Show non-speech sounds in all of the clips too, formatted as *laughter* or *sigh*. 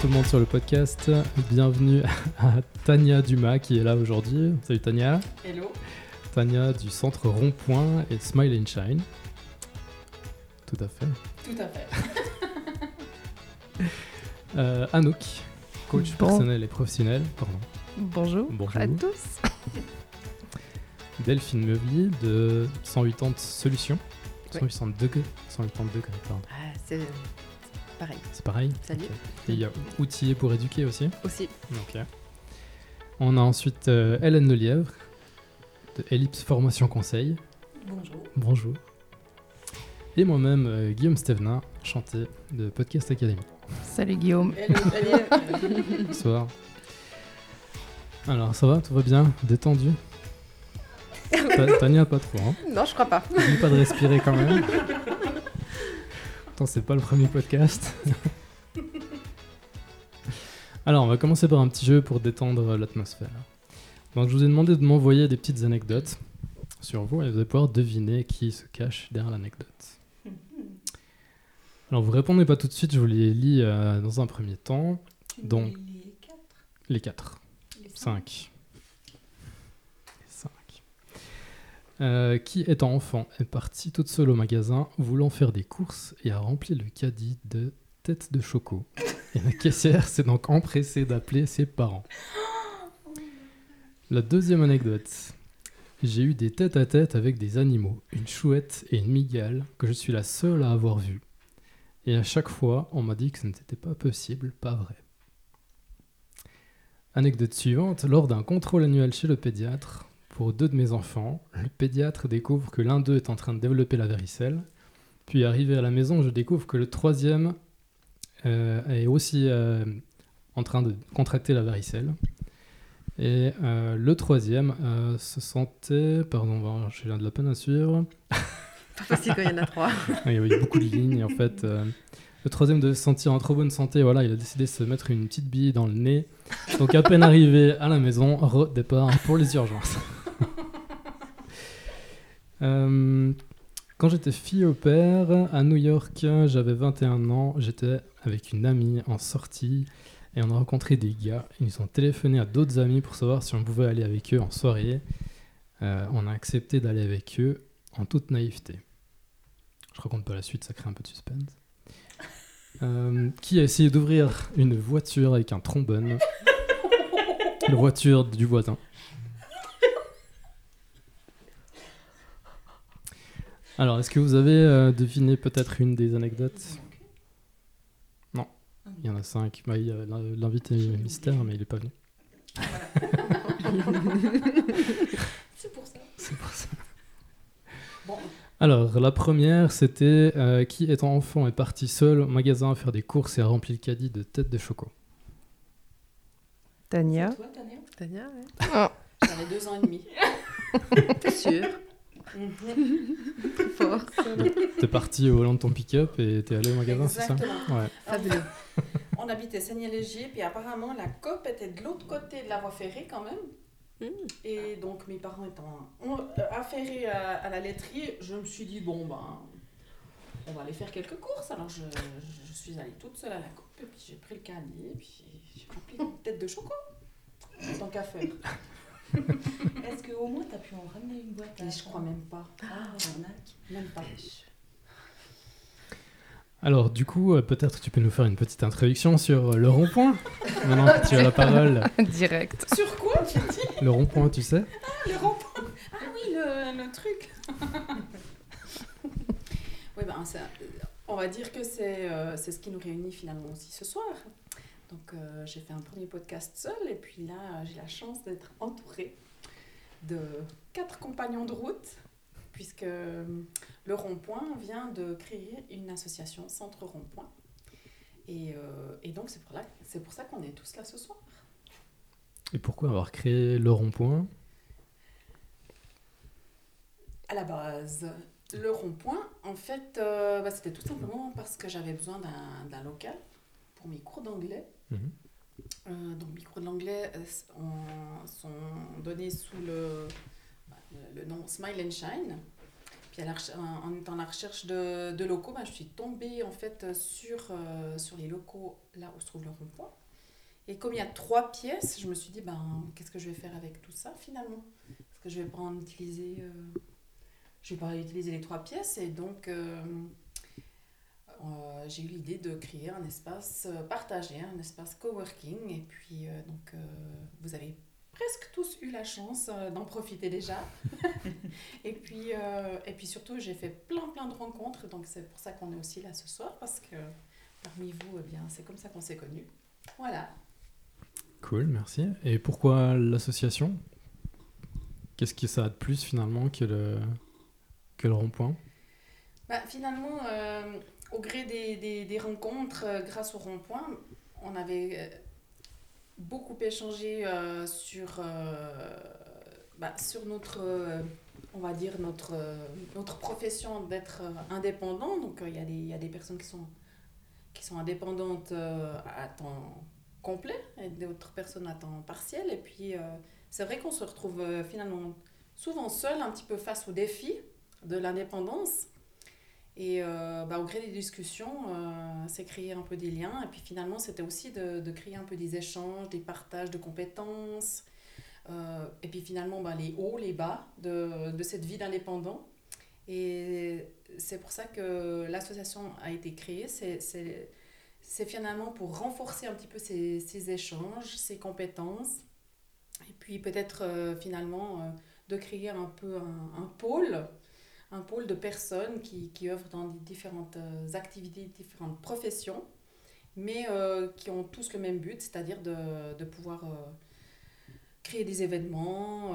Tout le monde sur le podcast. Bienvenue *laughs* à Tania Dumas qui est là aujourd'hui. Salut Tania. Hello. Tania du centre Rond-Point et Smile and Shine. Tout à fait. Tout à fait. *laughs* Euh, Anouk, coach Bon. personnel et professionnel. Pardon. Bonjour, Bonjour. à tous. Delphine Meuvely de 180 Solutions. Ouais. 180 degrés. 180 degrés, pardon. Ah, c'est pareil. C'est pareil. Salut. Et il y a Outillé pour éduquer aussi. Aussi. Ok. On a ensuite euh, Hélène Lelièvre de Ellipse Formation Conseil. Bonjour. Bonjour. Et moi-même, euh, Guillaume Stevenin, chanté de Podcast Academy. Salut Guillaume. *laughs* Bonsoir. Alors, ça va? Tout va bien? Détendu? *laughs* Ta- Tania, pas trop, hein? Non, je crois pas. N'oublie pas de respirer quand même? *laughs* Attends, c'est pas le premier podcast. Alors, on va commencer par un petit jeu pour détendre l'atmosphère. Donc, je vous ai demandé de m'envoyer des petites anecdotes sur vous et vous allez pouvoir deviner qui se cache derrière l'anecdote. Alors, vous répondez pas tout de suite, je vous les lis euh, dans un premier temps. Donc, Les quatre, les quatre. les cinq? 5. 5. Euh, qui, étant enfant, est partie toute seule au magasin, voulant faire des courses et a rempli le caddie de tête de choco. Et la caissière s'est donc empressée d'appeler ses parents. La deuxième anecdote. J'ai eu des têtes à tête avec des animaux, une chouette et une migale, que je suis la seule à avoir vues. Et à chaque fois, on m'a dit que ce n'était pas possible, pas vrai. Anecdote suivante, lors d'un contrôle annuel chez le pédiatre, pour deux de mes enfants, le pédiatre découvre que l'un d'eux est en train de développer la varicelle. Puis arrivé à la maison, je découvre que le troisième euh, est aussi euh, en train de contracter la varicelle. Et euh, le troisième se sentait... Pardon, j'ai de la peine à suivre. Pas facile quand il y en a trois. Il y avait beaucoup de lignes en fait, le troisième devait se sentir en trop bonne santé. Voilà, il a décidé de se mettre une petite bille dans le nez. Donc à peine arrivé à la maison, redépart pour les urgences. Euh, quand j'étais fille au père à New York, j'avais 21 ans, j'étais avec une amie en sortie et on a rencontré des gars. Ils nous ont téléphoné à d'autres amis pour savoir si on pouvait aller avec eux en soirée. Euh, on a accepté d'aller avec eux en toute naïveté. Je raconte pas la suite, ça crée un peu de suspense. Euh, qui a essayé d'ouvrir une voiture avec un trombone? *laughs* La voiture du voisin. Alors, est-ce que vous avez euh, deviné peut-être une des anecdotes? Non. Il y en a cinq. Bah, il y a l'in- L'invité mystère, mais il est pas venu. *laughs* C'est pour ça. C'est pour ça. Bon, Alors, la première, c'était euh, qui, étant enfant, est parti seul au magasin à faire des courses et a rempli le caddie de têtes de choco? Tania. c'est toi, Tania? Tania, ouais. J'avais deux ans et demi. *laughs* T'es sûr? Fort. T'es parti au volant de ton pick-up et t'es allé au magasin, c'est ça. Ouais. Fabuleux. *laughs* On habitait Seigneur-Légier, puis apparemment la COP était de l'autre côté de la voie ferrée quand même. Mm. Et donc mes parents étant ont, euh, affairés à, à la laiterie, je me suis dit, bon ben, on va aller faire quelques courses. Alors je, je suis allée toute seule à la COP, et puis j'ai pris le caddie, et puis j'ai rempli une tête de choco. Tant qu'à faire. *laughs* Est-ce qu'au moins t'as pu en ramener une boîte Et je crois même pas. Ah, arnaque. Même pas. Alors, du coup, euh, peut-être tu peux nous faire une petite introduction sur euh, le rond-point *laughs* Maintenant que tu as la parole. Direct. Sur quoi tu dis Le rond-point, tu sais Le rond-point Ah oui, le, le truc *laughs* Oui, ben, ça- on va dire que c'est euh, c'est ce qui nous réunit finalement aussi ce soir. Donc, euh, j'ai fait un premier podcast seul, et puis là, j'ai la chance d'être entourée de quatre compagnons de route, puisque euh, le Rond-Point vient de créer une association Centre Rond-Point. Et, euh, et donc, c'est pour, là- c'est pour ça qu'on est tous là ce soir. Et pourquoi avoir créé le rond-point? À la base, le rond-point, en fait, euh, bah, c'était tout simplement parce que j'avais besoin d'un d'un local pour mes cours d'anglais. Mhm. Euh, donc, mes cours d'anglais euh, sont donnés sous le, le, nom Smile and Shine. Puis en, étant à la recherche de, de locaux, bah, je suis tombée en fait sur, euh, sur les locaux là où se trouve le rond-point. Et comme il y a trois pièces, je me suis dit, ben, qu'est-ce que je vais faire avec tout ça finalement? Est-ce que je vais pas en utiliser euh, Je vais pas utiliser les trois pièces et donc euh, j'ai eu l'idée de créer un espace euh, partagé, un espace coworking. Et puis euh, donc euh, vous avez presque tous eu la chance euh, d'en profiter déjà. *laughs* et, puis, euh, et puis surtout, j'ai fait plein plein de rencontres. Donc c'est pour ça qu'on est aussi là ce soir parce que parmi vous, eh bien, c'est comme ça qu'on s'est connus. Voilà. Cool, merci. Et pourquoi l'association? Qu'est-ce que ça a de plus finalement que le, que le rond-point? Bah, finalement, euh, au gré des, des, rencontres, euh, grâce au rond-point, on avait euh, beaucoup échangé euh, sur, bah, sur notre, on va dire, notre, notre profession d'être indépendant. Donc, il y, a des- y a des personnes qui sont, qui sont indépendantes à temps complet et d'autres personnes à temps partiel. Et puis, c'est vrai qu'on se retrouve finalement souvent seul, un petit peu face aux défis de l'indépendance. Et euh, bah, au gré des discussions, euh, c'est créer un peu des liens. Et puis finalement, c'était aussi de, de créer un peu des échanges, des partages de compétences. Euh, et puis finalement, bah, les hauts, les bas de, de cette vie d'indépendant. Et c'est pour ça que l'association a été créée. C'est- finalement pour renforcer un petit peu ces, ces échanges, ces compétences. Et puis peut-être euh, finalement de créer un peu un pôle un pôle de personnes qui, qui œuvrent dans différentes euh, activités, différentes professions, mais euh, qui ont tous le même but, c'est-à-dire de, de pouvoir euh, créer des événements,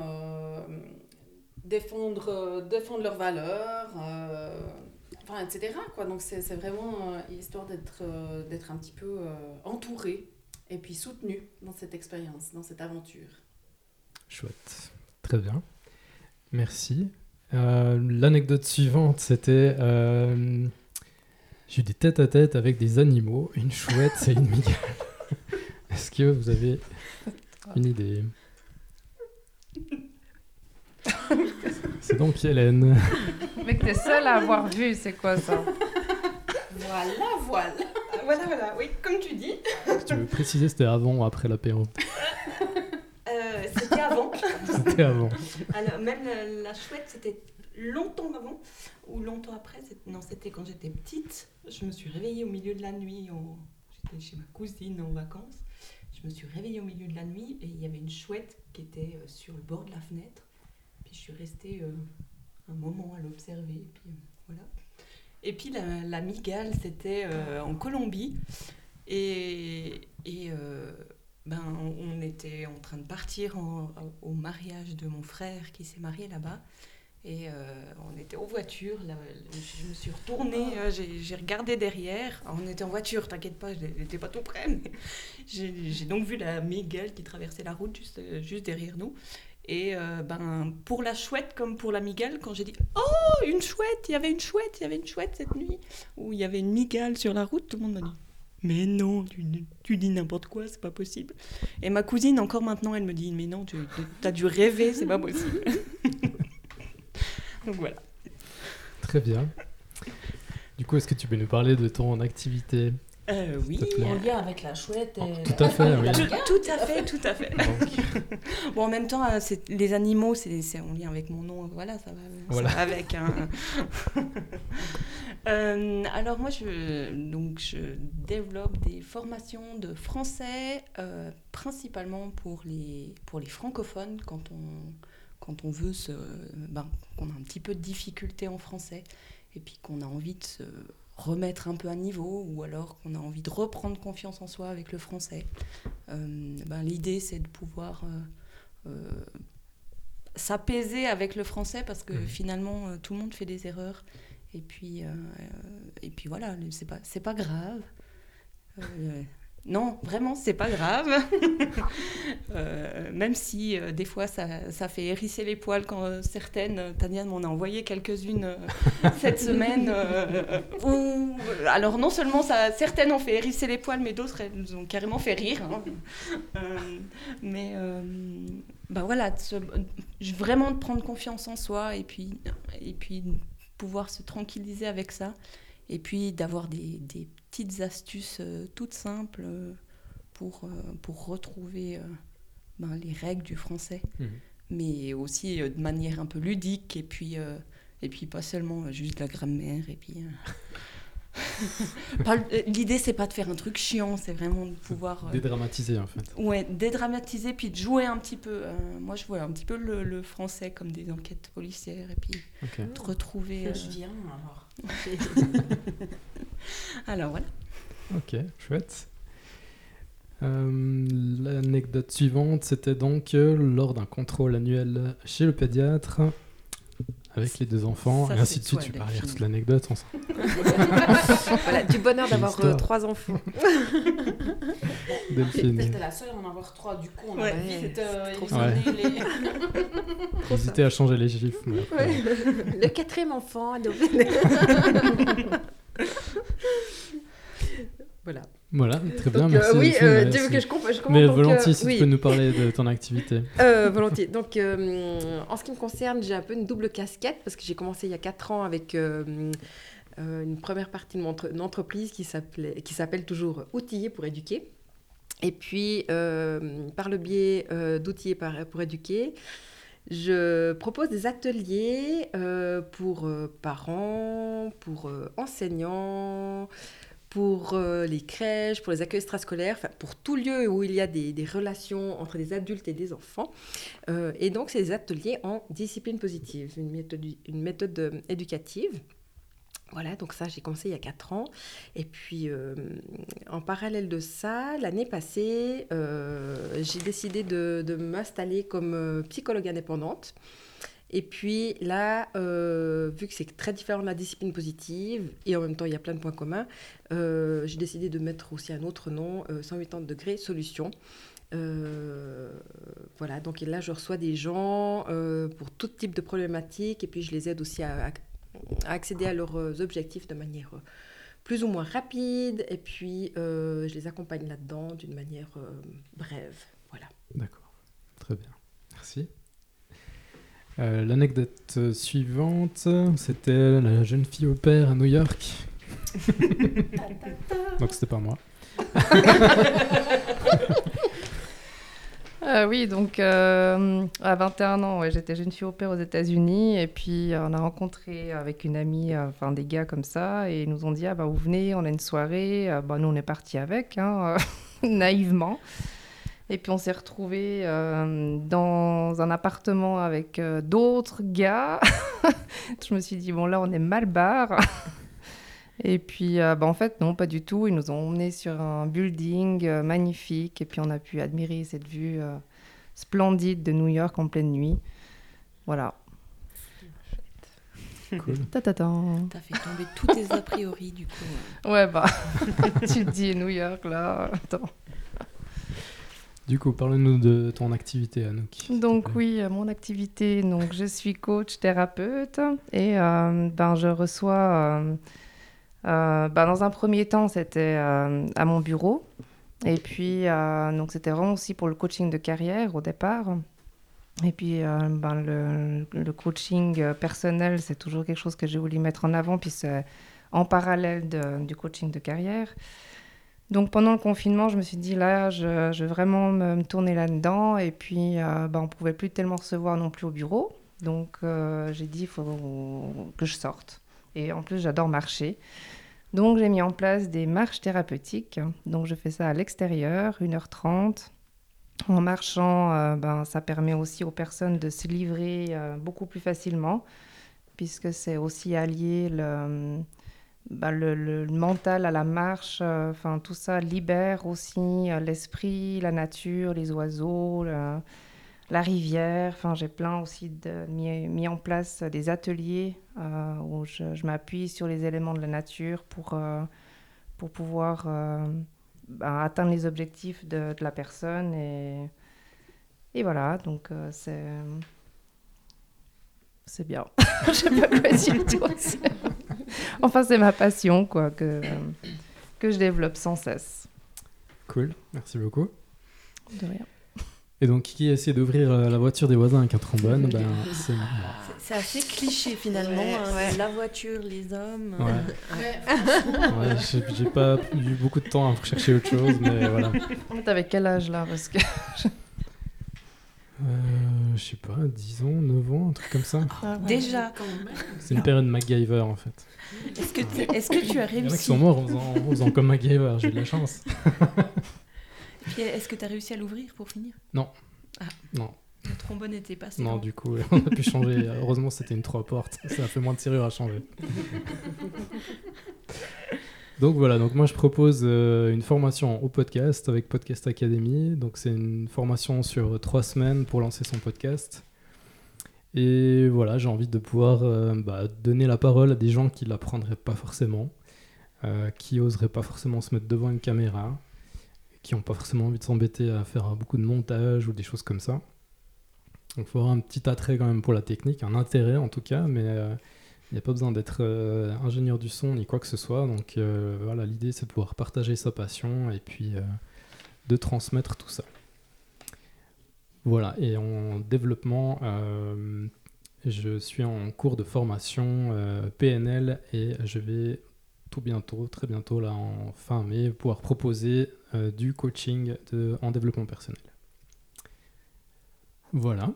défendre, défendre leurs valeurs, enfin, etc. Quoi. Donc c'est vraiment histoire d'être d'être un petit peu entouré et puis soutenu dans cette expérience, dans cette aventure. Chouette. Très bien. Merci. Euh, L'anecdote suivante, c'était... euh, J'ai eu des tête à tête avec des animaux, une chouette et une migale. *laughs* Est-ce que vous avez une idée? C'est donc Hélène. Mec, t'es seule à avoir vu, c'est quoi ça? Voilà, voilà. Voilà, voilà, oui, comme tu dis. Si tu veux préciser, c'était avant ou après l'apéro avant. *laughs* C'était avant. *laughs* Alors, même la, chouette, c'était longtemps avant ou longtemps après. Non, c'était quand j'étais petite. Je me suis réveillée au milieu de la nuit. J'étais chez ma cousine en vacances. Je me suis réveillée au milieu de la nuit et il y avait une chouette qui était euh, sur le bord de la fenêtre. Puis je suis restée euh, un moment à l'observer. et Puis euh, voilà. Et puis la, migale, c'était en Colombie. Et, ben, on était en train de partir au mariage de mon frère qui s'est marié là-bas. Et euh, on était en voiture. là, je me suis retournée, euh, j'ai regardé derrière. Alors, on était en voiture, t'inquiète pas, je n'étais pas tout près. *laughs* J'ai donc vu la migale qui traversait la route juste, euh, juste derrière nous. Et ben, pour la chouette comme pour la migale, quand j'ai dit Oh, une chouette, il y avait une chouette, il y avait une chouette cette nuit, où il y avait une migale sur la route, tout le monde m'a dit Mais non, tu, tu dis n'importe quoi, c'est pas possible. Et ma cousine, encore maintenant, elle me dit Mais non, tu as dû rêver, c'est pas possible. *laughs* Donc voilà. Très bien. Du coup, est-ce que tu peux nous parler de ton activité Euh, oui. En lien avec la chouette. et- Tout à fait, oui. la tout, tout à fait, tout à fait. *laughs* Bon, en même temps, euh, les animaux, c'est en lien avec mon nom, voilà, ça va, ça Voilà. va avec. hein. *laughs* Euh, alors moi, je, donc, je développe des formations de français, euh, principalement pour les, pour les francophones, quand on, quand on veut se, ben, qu'on a un petit peu de difficulté en français, et puis qu'on a envie de se remettre un peu à niveau, ou alors qu'on a envie de reprendre confiance en soi avec le français. Euh, ben, L'idée, c'est de pouvoir s'apaiser avec le français parce que Mhm. finalement, tout le monde fait des erreurs. Et puis, euh, et puis voilà, c'est pas, c'est pas grave. Euh, non, vraiment, c'est pas grave. *laughs* Euh, même si des fois ça, ça fait hérisser les poils quand certaines, Tania m'en a envoyé quelques-unes cette *laughs* semaine. où- alors non seulement ça, certaines ont fait hérisser les poils, mais d'autres elles nous ont carrément fait rire. hein. Mais bah voilà, de se- vraiment de prendre confiance en soi et puis, et puis pouvoir se tranquilliser avec ça. Et puis d'avoir des, des petites astuces euh, toutes simples euh, pour, euh, pour retrouver ben, les règles du français. Mhm. Mais aussi de manière un peu ludique. Et puis, et puis pas seulement juste la grammaire. Et puis. *laughs* euh, L'idée, c'est pas de faire un truc chiant, c'est vraiment de pouvoir. euh, Dédramatiser en fait. Ouais, dédramatiser puis de jouer un petit peu. euh, moi, je vois un petit peu le, le français comme des enquêtes policières et puis Ok. de retrouver. euh, Je viens alors. *laughs* Alors voilà. Ok, chouette. Euh, L'anecdote suivante, c'était donc euh, lors d'un contrôle annuel chez le pédiatre avec les deux enfants, Ça, et ainsi de suite. pas Delphine. lire toute l'anecdote. *laughs* Voilà, du bonheur d'avoir euh, trois enfants. *laughs* Delphine, T'étais la seule à en avoir trois, du coup, on Ouais. a vite euh, Trop éliminé les... *laughs* j'hésitais à changer les chiffres. mais après- Ouais. Le quatrième enfant. donc- voilà. Voilà, très bien, Donc, merci. euh, oui, euh, tu veux que je, comp- je commence Mais donc, euh, volontiers, si oui. tu peux nous parler de ton activité. *laughs* Euh, volontiers. Donc, euh, en ce qui me concerne, j'ai un peu une double casquette parce que j'ai commencé il y a 4 ans avec euh, euh, une première partie de mon entre- une entreprise qui s'appelle toujours Outiller pour éduquer. Et puis, euh, par le biais euh, d'Outiller pour éduquer, je propose des ateliers euh, pour euh, parents, pour euh, enseignants, pour euh, les crèches, pour les accueils extrascolaires, pour tout lieu où il y a des, relations entre des adultes et des enfants. Euh, et donc, c'est des ateliers en discipline positive, une méthode, une méthode euh, éducative. Voilà, donc ça, j'ai commencé il y a 4 ans. Et puis, en parallèle de ça, l'année passée, j'ai décidé de, de m'installer comme psychologue indépendante. Et puis là, euh, vu que c'est très différent de la discipline positive, et en même temps il y a plein de points communs, euh, j'ai décidé de mettre aussi un autre nom, euh, 180 degrés solution. Euh, voilà, donc là je reçois des gens euh, pour tout type de problématiques, et puis je les aide aussi à, accéder à leurs euh, objectifs de manière euh, plus ou moins rapide, et puis euh, je les accompagne là-dedans d'une manière euh, brève. Voilà. D'accord, très bien, merci. Euh, L'anecdote suivante, c'était la jeune fille au père à New York. *laughs* Donc c'était pas moi. *laughs* Euh, oui, donc euh, à 21 ans, ouais, j'étais jeune fille au père aux États-Unis et puis euh, on a rencontré avec une amie, euh, enfin des gars comme ça, et ils nous ont dit ah bah vous venez, on a une soirée, bah nous on est parti avec, hein, euh, *laughs* naïvement. Et puis on s'est retrouvés euh, dans un appartement avec euh, d'autres gars. *laughs* Je me suis dit bon là on est mal barre. *laughs* Et puis, euh, bah, en fait, non, pas du tout. Ils nous ont emmenés sur un building euh, magnifique et puis on a pu admirer cette vue euh, splendide de New York en pleine nuit. Voilà. Cool. Ta-ta-tan. T'as fait tomber tous tes a priori, du coup. Ouais, bah, *laughs* tu te dis New York là. Attends. Du coup, parle-nous de ton activité, Anouk. Donc oui, euh, mon activité, donc je suis coach thérapeute et euh, ben je reçois, euh, ben, dans un premier temps c'était à mon bureau et puis donc c'était vraiment aussi pour le coaching de carrière au départ et puis ben, le, le coaching personnel c'est toujours quelque chose que j'ai voulu mettre en avant puis c'est en parallèle de- du coaching de carrière. Donc pendant le confinement, je me suis dit là, je, je vais vraiment me, tourner là-dedans. Et puis, euh, bah, on pouvait plus tellement recevoir non plus au bureau. Donc euh, j'ai dit, il faut que je sorte. Et en plus, j'adore marcher. Donc j'ai mis en place des marches thérapeutiques. Donc je fais ça à l'extérieur, 1h30. En marchant, euh, ben, ça permet aussi aux personnes de se livrer euh, beaucoup plus facilement, puisque c'est aussi allié le, bah, le, mental à la marche, euh, enfin tout ça libère aussi euh, l'esprit, la nature, les oiseaux, la rivière. Enfin, j'ai plein aussi de, mis, mis en place des ateliers euh, où je, je m'appuie sur les éléments de la nature pour, pour pouvoir bah, atteindre les objectifs de, de la personne. Et, et voilà, donc c'est. C'est bien. *laughs* Je pas quoi. *laughs* Enfin, c'est ma passion, quoi, que, que je développe sans cesse. Cool, merci beaucoup. De rien. Et donc, qui essaie d'ouvrir euh, la voiture des voisins avec un trombone, ben, c'est moi. C'est assez cliché finalement. Ouais, hein. ouais. La voiture, les hommes. Ouais. Ouais, franchement, Ouais, j'ai j'ai pas eu beaucoup de temps à chercher autre chose, mais voilà. T'avais quel âge là? Parce que... Euh, je sais pas, 10 ans, 9 ans, un truc comme ça. Ah ouais. Déjà, quand même. C'est une période MacGyver en fait. est-ce que, tu- est-ce que tu as Il y en a qui réussi sont morts en faisant, en faisant comme MacGyver, j'ai eu de la chance. Puis Est-ce que tu as réussi à l'ouvrir pour finir? Non, Le trombone n'était pas assez non, du coup, *laughs* on a pu changer. Heureusement, c'était une 3 portes, ça a fait moins de serrure à changer. *laughs* Donc voilà, donc moi je propose euh, une formation au podcast avec Podcast Academy. Donc c'est une formation sur trois semaines pour lancer son podcast. Et voilà, j'ai envie de pouvoir euh, bah, donner la parole à des gens qui l'apprendraient pas forcément, euh, qui oseraient pas forcément se mettre devant une caméra, qui n'ont pas forcément envie de s'embêter à faire beaucoup de montage ou des choses comme ça. Donc il faut avoir un petit attrait quand même pour la technique, un intérêt en tout cas, mais il n'y a pas besoin d'être euh, ingénieur du son ni quoi que ce soit. Donc euh, voilà, l'idée c'est de pouvoir partager sa passion et puis euh, de transmettre tout ça. Voilà, et en développement, je suis en cours de formation PNL et je vais tout bientôt, très bientôt, là en fin mai, pouvoir proposer du coaching en développement personnel. Voilà.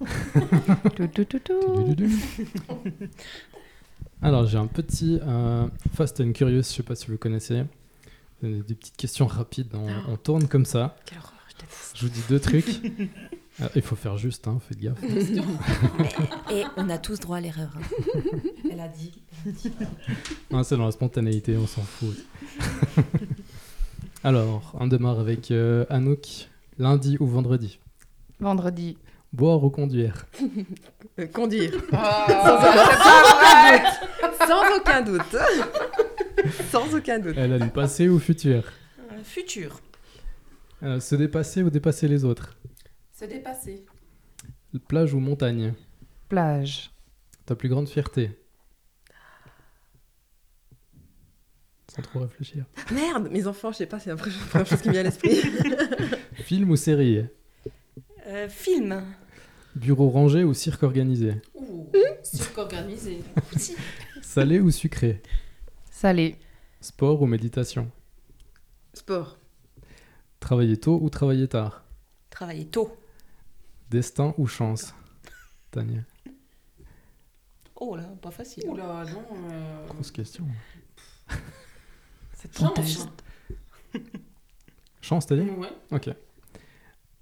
*laughs* Alors, j'ai un petit euh, Fast and Curious, je sais pas si vous le connaissez. Euh, Des petites questions rapides, on, on tourne comme ça. Quelle horreur, je déteste. Je vous dis deux trucs. Ah, *laughs* Il faut faire juste, hein, faites gaffe. Et on a tous droit à l'erreur. hein. *laughs* Elle a dit. Non, c'est dans la spontanéité, on s'en fout. Alors, on démarre avec euh, Anouk. Lundi ou vendredi? Vendredi. Boire ou conduire Euh, conduire. *laughs* Ah, Sans aucun doute. Sans aucun doute. Elle a du passé ou futur Euh, futur. Euh, Se dépasser ou dépasser les autres C'est dépassé. Plage ou montagne Plage. Ta plus grande fierté Sans trop réfléchir. Merde, mes enfants, je sais pas, c'est la première chose qui me vient à l'esprit. Film ou série Euh, film. Bureau rangé ou cirque organisé Ouh, cirque organisé. *laughs* Salé ou sucré Salé. Sport ou méditation Sport. Travailler tôt ou travailler tard Travailler tôt. Destin ou chance *laughs* Tania, Oh là, pas facile. Ouh là, non. euh, grosse question. C'est chance. fantastique. Chance, t'as dit Ouais. Ok.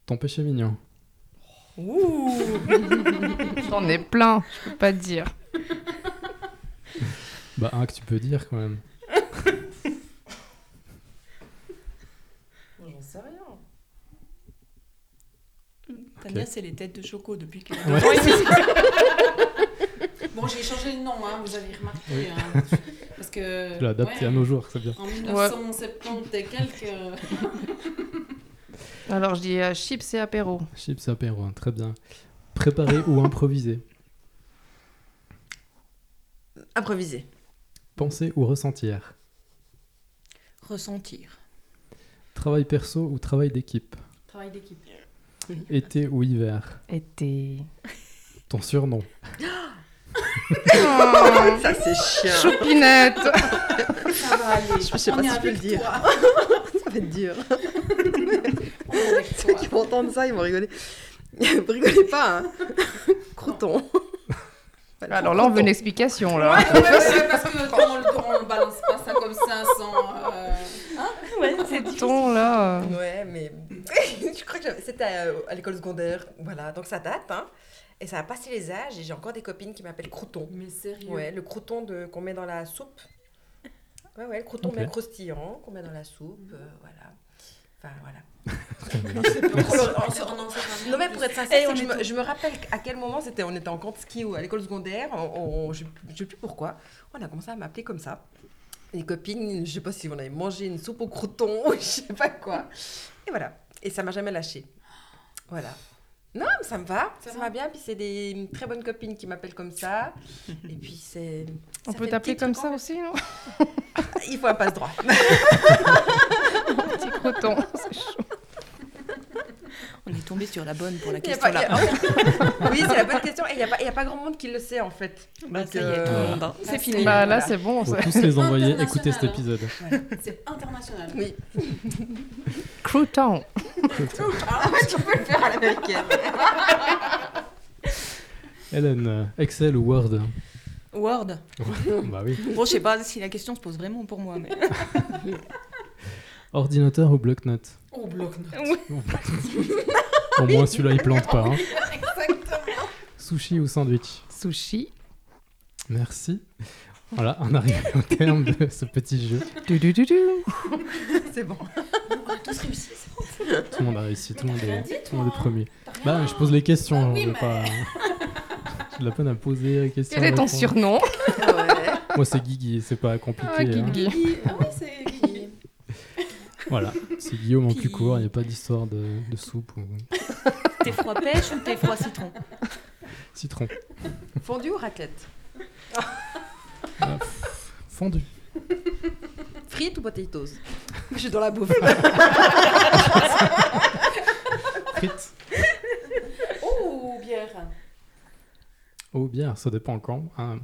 Ton péché mignon Ouh J'en ai plein, je peux pas te dire. *laughs* Bah, un que tu peux dire quand même. J'en sais rien. Tania, c'est les têtes de choco depuis que. Ouais. *laughs* Bon, j'ai changé le nom, hein, vous avez remarqué. Oui. hein, parce que. Tu l'as adapté ouais, à nos jours, c'est bien. En 1970 et quelques. *laughs* Alors je dis euh, chips et apéro. Chips apéro, hein, très bien. Préparer ou improviser Improviser. Penser ou ressentir Ressentir. Travail perso ou travail d'équipe Travail d'équipe. Été ou hiver Été. Ton surnom *laughs* Ça, c'est chiant. Choupinette Ça va aller. Je sais On pas est si je peux le dire. toi. *laughs* Ça va être dur. Ceux toi. qui vont entendre ça, ils vont rigoler. Vous *laughs* rigolez pas, hein *laughs* Croton. Voilà. Alors là, on veut une explication, là. Ouais, ouais, ouais, parce que *laughs* quand on, le- on balance pas ça comme ça sans. euh, Ouais, c'est Ton, là. euh, Ouais, mais je crois que j'avais- c'était à, à l'école secondaire. Voilà, donc ça date, hein. Et ça a passé les âges et j'ai encore des copines qui m'appellent Crouton. Mais sérieux. Ouais, le crouton de, qu'on met dans la soupe. Ouais, ouais, le crouton Ok. bien croustillant qu'on met dans la soupe. euh, voilà. Enfin, voilà. Non, mais pour être sincère, que je, me, tout- je me rappelle à quel moment c'était. On était en camp de ski ou à l'école secondaire. On, on- je ne sais plus pourquoi. On a commencé à m'appeler comme ça. Les copines, je sais pas si on avait mangé une soupe au crouton ou je sais pas quoi. Et voilà. Et ça m'a jamais lâché. Voilà. Non, mais ça me va. Ça Ça, va. va bien. Puis c'est des très bonnes copines qui m'appellent comme ça. *laughs* Et puis c'est. On ça peut t'appeler comme ça aussi, non. *laughs* Il faut un passe droit. *laughs* Petit croton. C'est chaud. On est tombé sur la bonne pour la *laughs* question pas- là. a- *laughs* oui, c'est la bonne question. Et il n'y a, pas- il y a pas grand monde qui le sait en fait. Bah, Donc, ça y est, tout euh, le monde. hein. C'est fini. Bah là, Voilà. c'est bon. Faut tous les *laughs* envoyer International, écouter cet épisode. C'est international. Oui. Crouton. Ah, tu peux le faire à l'américaine. Hélène, euh, Excel ou Word Word. Bah oui. Bon, je sais pas si la question se pose vraiment pour moi, mais. Ordinateur ou bloc-notes On bloque. Au moins celui-là il plante pas. hein. Exactement. Sushi ou sandwich Sushi. Merci. Voilà, on arrive au terme de ce petit jeu. Du, du, du, du. C'est bon. On a tous réussi. c'est bon. Tout le monde a réussi, tout le monde est, dit, tout le monde est hein premier. Rien- Bah, je pose les questions. Bah oui, je vais mais- pas... *laughs* J'ai de la peine à poser les questions. Quel est ton surnom? Ouais. Moi, c'est Guigui, c'est pas compliqué. Ah, hein. Guigui. Ah oui, c'est. Voilà, c'est Guillaume en Puis- plus court, il n'y a pas d'histoire de, de soupe ou T'es froid pêche ou t'es froid citron citron. Fondu ou raclette Ah, pff, fondu. Frites ou potatoes Je suis dans la bouffe. Frites. Oh, bière. Oh, bière, ça dépend quand. hein.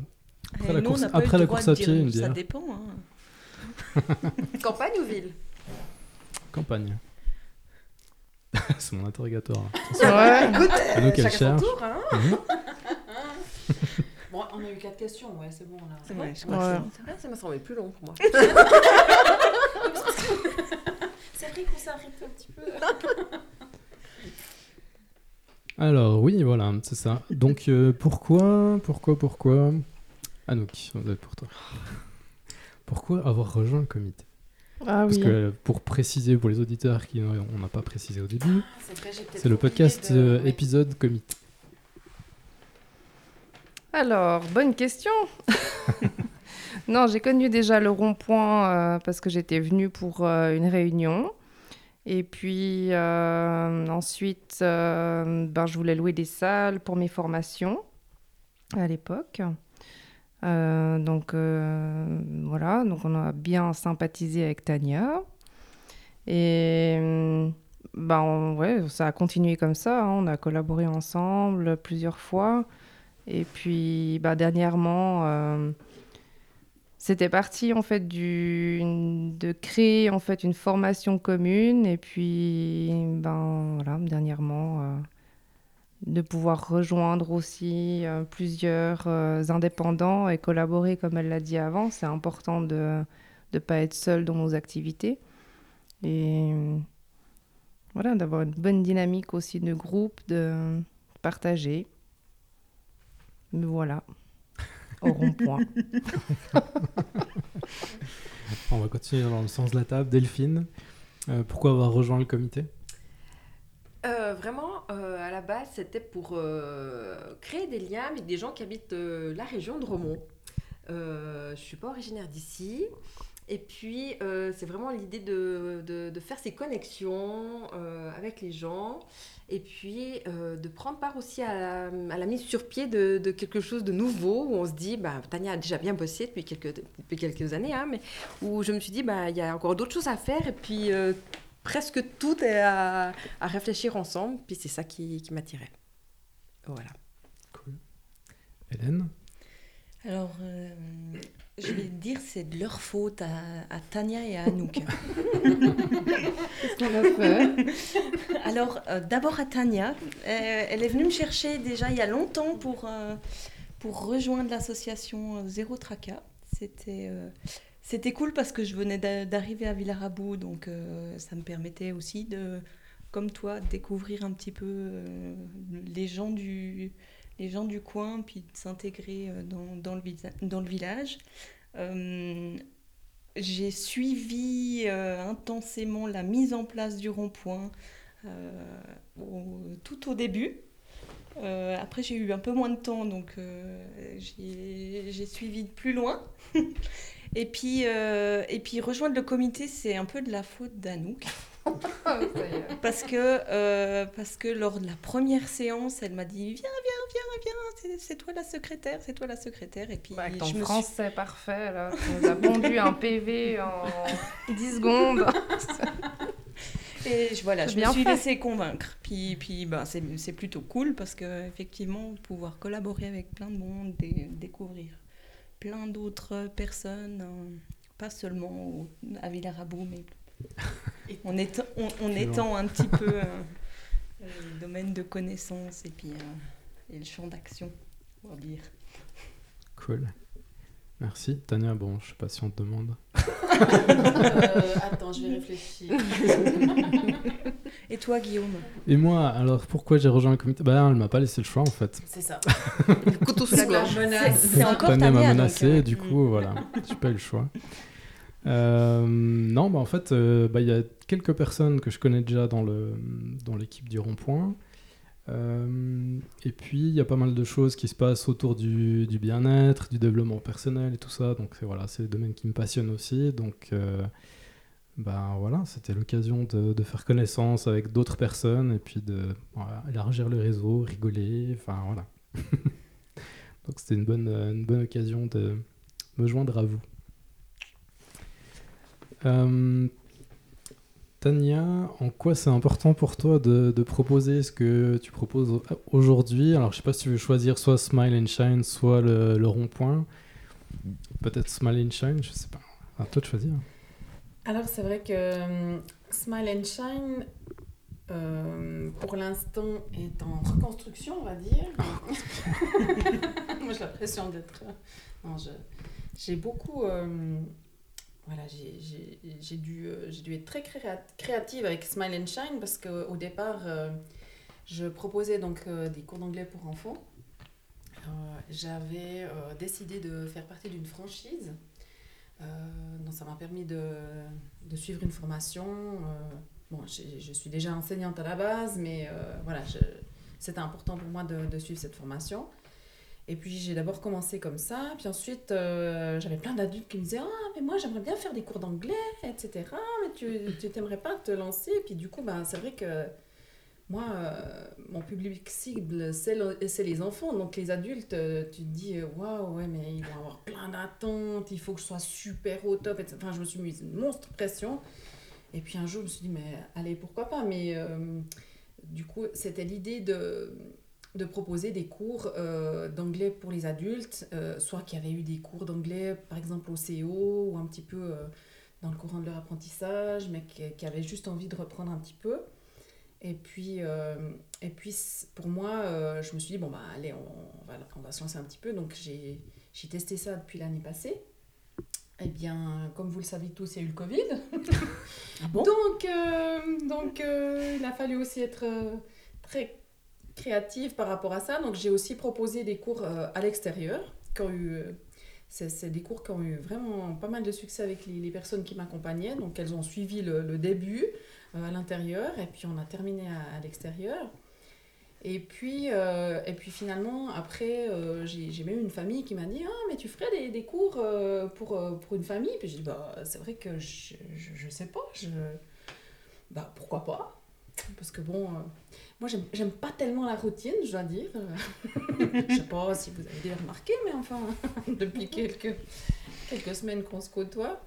Après Et la nous, course- on n'a pas eu après le la course à pied, une Ça bière. dépend. hein. Campagne ou ville Campagne. *laughs* c'est mon interrogatoire. là. Ouais. Écoute, À nous qu'elle chacun son cherche. tour. Hein Mhm. Bon, on a eu quatre questions, ouais, c'est bon là. C'est vrai, je crois que C'est vrai, ça m'a semblé plus long pour moi. *laughs* C'est vrai qu'on s'est arrêté un petit peu. *laughs* Alors, oui, voilà, c'est ça. Donc, euh, pourquoi, pourquoi, pourquoi Anouk, on va être pour toi. Pourquoi avoir rejoint le comité? Ah Parce oui. que euh, pour préciser pour les auditeurs qui n'ont- on n'a pas précisé au début, C'est le podcast de- euh, ouais. épisode comité. Alors, bonne question. *laughs* non, j'ai connu déjà le rond-point euh, parce que j'étais venue pour euh, une réunion. Et puis euh, ensuite, euh, ben, je voulais louer des salles pour mes formations à l'époque. Euh, donc euh, voilà, donc on a bien sympathisé avec Tania. Et ben, on- ouais, ça a continué comme ça. hein. On a collaboré ensemble plusieurs fois. Et puis, bah, dernièrement, euh, c'était parti en fait du, de créer en fait une formation commune. Et puis, ben dernièrement, de pouvoir rejoindre aussi euh, plusieurs euh, indépendants et collaborer, comme elle l'a dit avant, c'est important de ne pas être seul dans nos activités. Et voilà, d'avoir une bonne dynamique aussi de groupe, de partager. Mais voilà, au rond-point. *laughs* On va continuer dans le sens de la table. Delphine, euh, pourquoi avoir rejoint le comité? Euh, vraiment, euh, à la base, c'était pour euh, créer des liens avec des gens qui habitent euh, la région de Romont. Je ne suis pas originaire d'ici. Et puis, c'est vraiment l'idée de, de- faire ces connexions avec les gens. Et puis, de prendre part aussi à la, mise sur pied de, quelque chose de nouveau, où on se dit, bah, Tania a déjà bien bossé depuis quelques, depuis quelques années, hein, mais où je me suis dit, bah, il y a encore d'autres choses à faire. Et puis, presque tout est à, à réfléchir ensemble. Puis c'est ça qui, qui m'attirait. Voilà. Cool. Hélène? Alors, euh, je vais te dire, c'est de leur faute à, à Tania et à Anouk. *laughs* Qu'est-ce qu'on a fait? Alors, euh, d'abord à Tania. Euh, elle est venue me chercher déjà il y a longtemps pour, euh, pour rejoindre l'association Zéro Tracas. C'était euh, c'était cool parce que je venais d'a- d'arriver à Villarabou, donc euh, ça me permettait aussi de, comme toi, découvrir un petit peu euh, les gens du les gens du coin, puis de s'intégrer euh, dans, dans, le, village. J'ai suivi intensément la mise en place du rond-point tout au début. Après, j'ai eu un peu moins de temps, donc j'ai suivi de plus loin. *laughs* et, puis, euh, et puis, rejoindre le comité, c'est un peu de la faute d'Anouk. *laughs* Parce que, euh, parce que lors de la première séance, elle m'a dit Viens, viens, viens, viens, c'est- toi la secrétaire, c'est toi la secrétaire. Et puis, Avec ton je me suis français parfait, là, tu nous as pondu un PV en 10 secondes. *laughs* Et je, voilà, je me suis fait. laissée convaincre. Puis, puis bah, c'est plutôt cool parce que effectivement, pouvoir collaborer avec plein de monde, dé- découvrir plein d'autres personnes, euh, pas seulement au- à Villarabou, mais *laughs* en, étant, on, en Excellent. étant un petit peu euh, *laughs* euh, le domaine de connaissance et puis euh, et le champ d'action, on va dire. Cool. Merci. Tania, bon, je sais pas si on te demande. *laughs* Euh, attends, je vais réfléchir. Et toi, Guillaume Et moi, alors pourquoi j'ai rejoint le comité? Bah, elle m'a pas laissé le choix en fait. C'est ça. *laughs* Couteau sous la gorge. menace. C'est encore Tania m'a Tania, donc, menacé, euh, du coup, voilà, j'ai pas eu le choix. Euh, non, bah en fait, euh, bah, il y a quelques personnes que je connais déjà dans le dans l'équipe du Rond-Point. Euh, et puis, il y a pas mal de choses qui se passent autour du, du bien-être, du développement personnel et tout ça. Donc, c'est voilà, c'est des domaines qui me passionnent aussi. Donc, bah, voilà, c'était l'occasion de, faire connaissance avec d'autres personnes et puis de élargir le réseau, rigoler. Enfin, voilà. *laughs* Donc, c'était une bonne, une bonne occasion de me joindre à vous. Euh, Tania, en quoi c'est important pour toi de, de proposer ce que tu proposes au- aujourd'hui? Alors, je sais pas si tu veux choisir soit Smile and Shine, soit le, le rond-point. Peut-être Smile and Shine, je sais pas. À toi de choisir. Alors, c'est vrai que euh, Smile and Shine, euh, pour l'instant, est en reconstruction, on va dire. *laughs* Moi, j'ai l'impression d'être. Je- j'ai beaucoup. euh, voilà, j'ai- dû, euh, être très créa- créative avec Smile and Shine parce qu'au départ, euh, je proposais donc euh, des cours d'anglais pour enfants. Euh, J'avais euh, décidé de faire partie d'une franchise. Euh, donc ça m'a permis de, de suivre une formation. euh, bon, je suis déjà enseignante à la base, mais euh, voilà, c'était important pour moi de, de suivre cette formation. Et puis j'ai d'abord commencé comme ça, puis ensuite euh, j'avais plein d'adultes qui me disaient Ah, mais moi j'aimerais bien faire des cours d'anglais, etc. Mais tu tu t'aimerais pas te lancer Et puis du coup, ben, c'est vrai que moi, euh, mon public cible, c'est le- c'est les enfants. Donc les adultes, euh, tu te dis euh, Waouh, ouais, mais ils vont avoir plein d'attentes, il faut que je sois super au top. Enfin, je me suis mise une monstre pression. Et puis un jour, je me suis dit Mais allez, pourquoi pas? Mais du coup, c'était l'idée de de proposer des cours d'anglais pour les adultes, soit qui avaient eu des cours d'anglais, par exemple au CO, ou un petit peu dans le courant de leur apprentissage, mais qui avaient juste envie de reprendre un petit peu. Et puis, euh, et puis pour moi, euh, je me suis dit, bon, bah, allez, on, on va, on va se lancer un petit peu. Donc, j'ai testé ça depuis l'année passée. Eh bien, comme vous le savez tous, il y a eu le Covid. bon? Donc, euh, donc euh, il a fallu aussi être euh, très créative par rapport à ça. Donc, j'ai aussi proposé des cours à l'extérieur. qui ont eu, C'est des cours qui ont eu vraiment pas mal de succès avec les, les personnes qui m'accompagnaient. Donc, elles ont suivi le, le début euh, à l'intérieur et puis on a terminé à, à l'extérieur. Et puis, euh, et puis finalement, après, euh, j'ai même une famille qui m'a dit Ah, mais tu ferais des, des cours euh, pour, pour une famille? Puis j'ai dit Bah, c'est vrai que je, je, je sais pas. Je... Bah, pourquoi pas? Parce que bon, moi, j'aime- pas tellement la routine, je dois dire. *laughs* je sais pas si vous avez remarqué, mais enfin, *laughs* depuis quelques, quelques semaines qu'on se côtoie.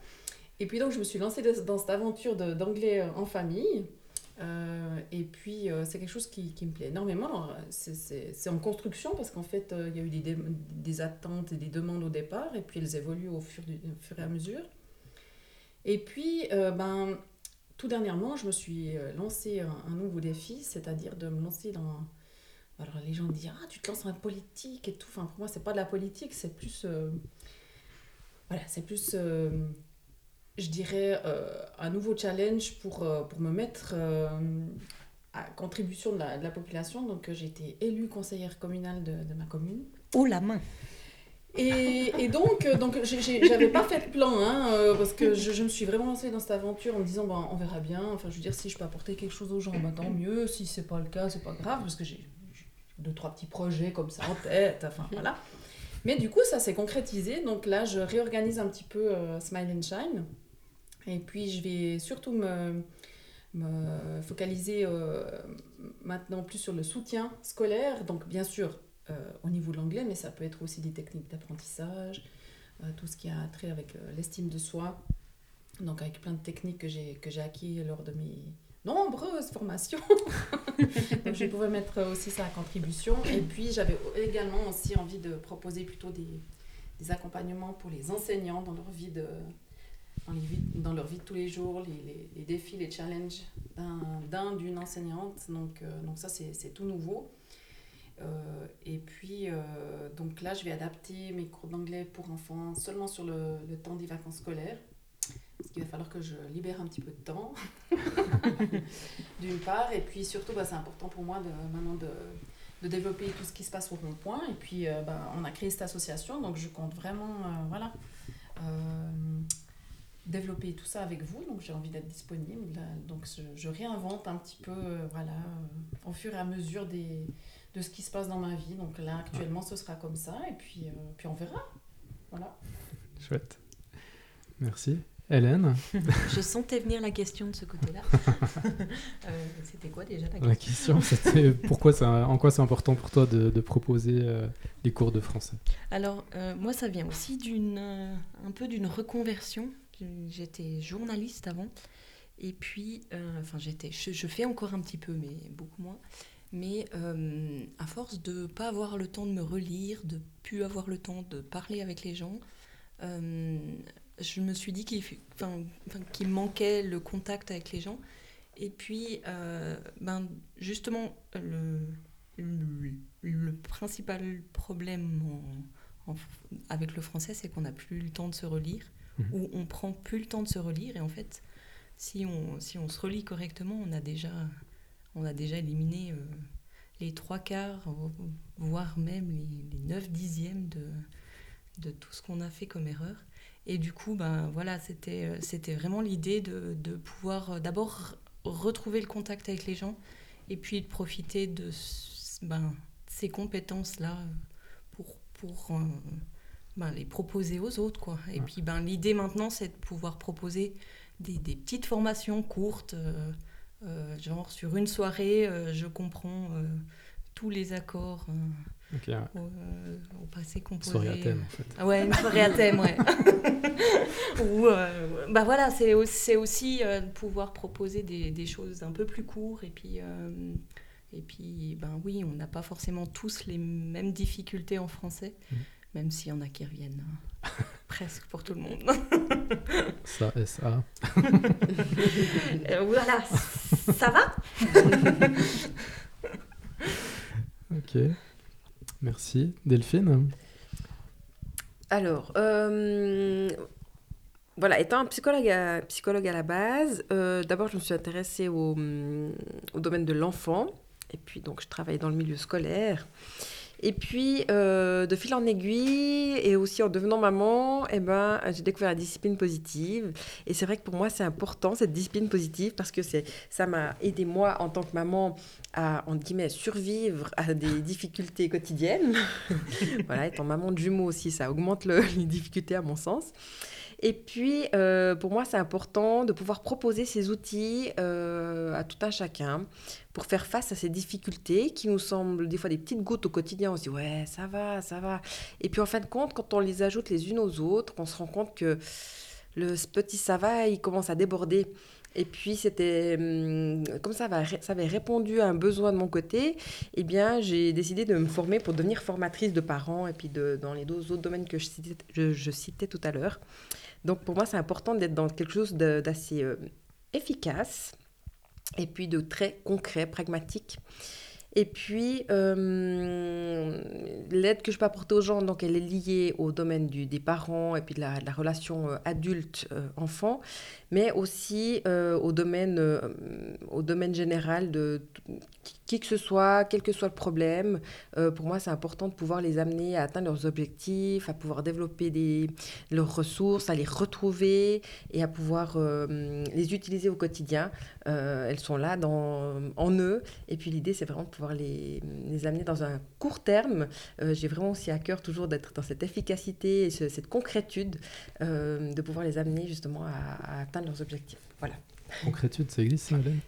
Et puis donc, je me suis lancée dans cette aventure d'anglais euh, en famille. Euh, et puis, euh, c'est quelque chose qui, qui me plaît énormément. C'est- en construction parce qu'en fait, euh, il y a eu des, attentes et des demandes au départ, et puis elles évoluent au fur, du- au fur et à mesure. Et puis, ben, tout dernièrement, je me suis euh, lancé un, nouveau défi, c'est-à-dire de me lancer dans. Alors, les gens disent Ah, tu te lances dans la politique et tout. Enfin, pour moi, c'est pas de la politique, c'est plus. euh, Voilà, c'est plus. euh, je dirais, un nouveau challenge pour, me mettre à contribution de la, population. Donc, j'ai été élue conseillère communale de, de ma commune. Oh la main Et, donc, euh, donc j'avais pas fait de plan, hein, euh, parce que je, me suis vraiment lancée dans cette aventure en me disant, ben, on verra bien. Enfin, je veux dire, si je peux apporter quelque chose aux gens, ben, tant mieux. Si c'est pas le cas, c'est pas grave, parce que j'ai deux, trois petits projets comme ça en tête. Enfin, voilà. Mais du coup, ça s'est concrétisé. Donc là, je réorganise un petit peu euh, Smile and Shine. Et puis, je vais surtout me, focaliser maintenant plus sur le soutien scolaire. Donc, bien sûr, au niveau de l'anglais, mais ça peut être aussi des techniques d'apprentissage, euh, tout ce qui a trait avec euh, l'estime de soi. Donc, avec plein de techniques que j'ai que j'ai acquis lors de mes, nombreuses formations. *laughs* Donc je pouvais mettre aussi ça à contribution. Et puis j'avais également aussi envie de proposer plutôt des, des accompagnements pour les enseignants dans leur vie de, dans, les dans leur vie de tous les jours, les, les- défis, les challenges d'un- d'un, d'une enseignante. Donc, euh, donc ça, c'est tout nouveau. Euh, et puis, euh, donc là, je vais adapter mes cours d'anglais pour enfants seulement sur le, le temps des vacances scolaires. Parce qu'il va falloir que je libère un petit peu de temps, *laughs* d'une part. Et puis surtout, bah, c'est important pour moi de, maintenant de, de développer tout ce qui se passe au rond-point. Et puis, euh, bah, on a créé cette association, donc je compte vraiment, euh, voilà, développer tout ça avec vous. Donc, j'ai envie d'être disponible. Donc, je, je réinvente un petit peu, voilà, au fur et à mesure des, de ce qui se passe dans ma vie. Donc là, actuellement, ce sera comme ça. Et puis, euh, puis on verra. Voilà. *laughs* Chouette. Merci. Hélène, *laughs* Je sentais venir la question de ce côté-là. *laughs* Euh, C'était quoi déjà la question la question c'était pourquoi c'est en quoi c'est important pour toi de, de proposer euh, des cours de français? Alors, euh, moi, ça vient aussi d'une, euh, un peu d'une reconversion. J'étais journaliste avant. Et puis, euh, enfin, j'étais, je, je fais encore un petit peu, mais beaucoup moins. Mais euh, à force de pas avoir le temps de me relire, de plus avoir le temps de parler avec les gens, euh, je me suis dit qu'il enfin, manquait le contact avec les gens. Et puis, euh, ben, justement, le, le, le principal problème en- en- avec le français, c'est qu'on n'a plus le temps de se relire, Mhm. ou on prend plus le temps de se relire. Et en fait, si on, si on se relit correctement, on a déjà, on a déjà éliminé euh, les trois quarts, vo- voire même les, les neuf dixièmes de, de tout ce qu'on a fait comme erreur. Et du coup, ben, voilà, c'était euh, c'était vraiment l'idée de, de pouvoir euh, d'abord retrouver le contact avec les gens et puis de profiter de ben, ces compétences-là pour, pour ben, les proposer aux autres. Quoi. Et Ouais. puis ben, l'idée maintenant, c'est de pouvoir proposer des, des petites formations courtes, euh, genre sur une soirée, euh, je comprends euh, tous les accords euh, Ok, ouais. au, euh, au passé composé. soirée à thème en fait. Ah ouais, une soirée à thème, ouais. *laughs* Ou, euh, bah voilà, c'est au- c'est aussi euh, de pouvoir proposer des, des choses un peu plus courtes. Et puis, euh, et puis ben oui, on n'a pas forcément tous les mêmes difficultés en français, Mhm. même s'il y en a qui reviennent hein, *laughs* presque pour tout le monde. *laughs* Ça, SA. *laughs* Euh, voilà, ça va? Ok. Merci. Delphine? Alors, euh, voilà, étant un psychologue à, psychologue à la base, euh, d'abord je me suis intéressée au, au domaine de l'enfant. Et puis donc je travaillais dans le milieu scolaire. Et puis euh, de fil en aiguille et aussi en devenant maman, eh ben, j'ai découvert la discipline positive. Et c'est vrai que pour moi c'est important cette discipline positive parce que ça m'a aidé moi en tant que maman à, entre guillemets, survivre à des difficultés quotidiennes. *laughs* voilà, étant maman de jumeaux aussi, ça augmente le- *laughs* les difficultés à mon sens. Et puis, euh, pour moi, c'est important de pouvoir proposer ces outils euh, à tout un chacun pour faire face à ces difficultés qui nous semblent des fois des petites gouttes au quotidien. On se dit, ouais, ça va, ça va. Et puis, en fin de compte, quand on les ajoute les unes aux autres, on se rend compte que le petit ça va, il commence à déborder. Et puis, c'était hum, comme ça, va- ça avait répondu à un besoin de mon côté, eh bien, j'ai décidé de me former pour devenir formatrice de parents et puis de, dans les deux autres domaines que je citais, je- citais tout à l'heure. Donc, pour moi, c'est important d'être dans quelque chose d'assez euh, efficace et puis de très concret, pragmatique. Et puis, euh, l'aide que je peux apporter aux gens, donc, elle est liée au domaine du, des parents et puis de la, de la relation euh, adulte-enfant, mais aussi euh, au, domaine, euh, au domaine général de qui que ce soit, quel que soit le problème. Euh, pour moi, c'est important de pouvoir les amener à atteindre leurs objectifs, à pouvoir développer leurs ressources, à les retrouver et à pouvoir euh, les utiliser au quotidien. Euh, elles sont là dans, en eux. Et puis l'idée, c'est vraiment de pouvoir les, amener dans un court terme. J'ai vraiment aussi à cœur toujours d'être dans cette efficacité et ce- cette concrétude, de pouvoir les amener justement à, à atteindre leurs objectifs. Voilà. Concrétude, ça existe ça, Hélène?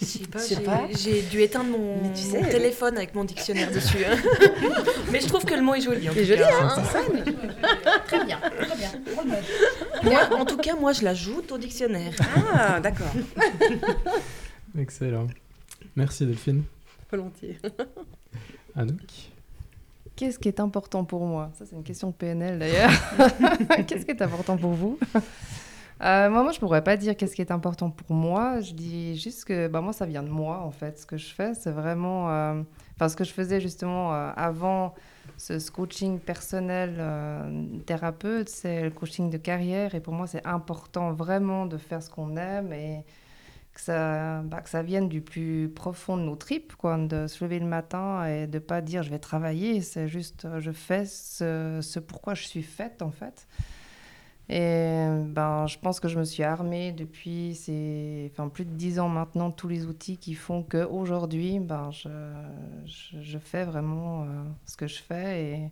Je sais pas, Je sais j'ai- pas. j'ai dû éteindre mon, Mais tu sais, mon téléphone avec mon dictionnaire *laughs* dessus. hein. Mais je trouve que le mot est joli. En C'est joli, hein, hein. fun. Très bien, très bien. Moi, en tout cas, moi, je l'ajoute au dictionnaire. Ah, d'accord. *laughs* Excellent. Merci Delphine. Volontiers. *laughs* Anouk? Qu'est-ce qui est important pour moi? Ça, c'est une question de PNL d'ailleurs. qu'est-ce qui est important pour vous? Euh, moi, moi, je pourrais pas dire qu'est-ce qui est important pour moi. Je dis juste que bah, moi, ça vient de moi, en fait. Ce que je fais, c'est vraiment... euh, Enfin, ce que je faisais justement euh, avant ce, coaching personnel thérapeute, c'est le coaching de carrière. Et pour moi, c'est important vraiment de faire ce qu'on aime et que ça, bah, que ça vienne du plus profond de nos tripes, quoi, de se lever le matin et de pas dire je vais travailler. C'est juste je fais ce pourquoi je suis faite, en fait. Et ben, je pense que je me suis armée depuis ces, enfin, plus de dix ans maintenant, tous les outils qui font qu'aujourd'hui, ben, je, je, fais vraiment euh, ce que je fais. Et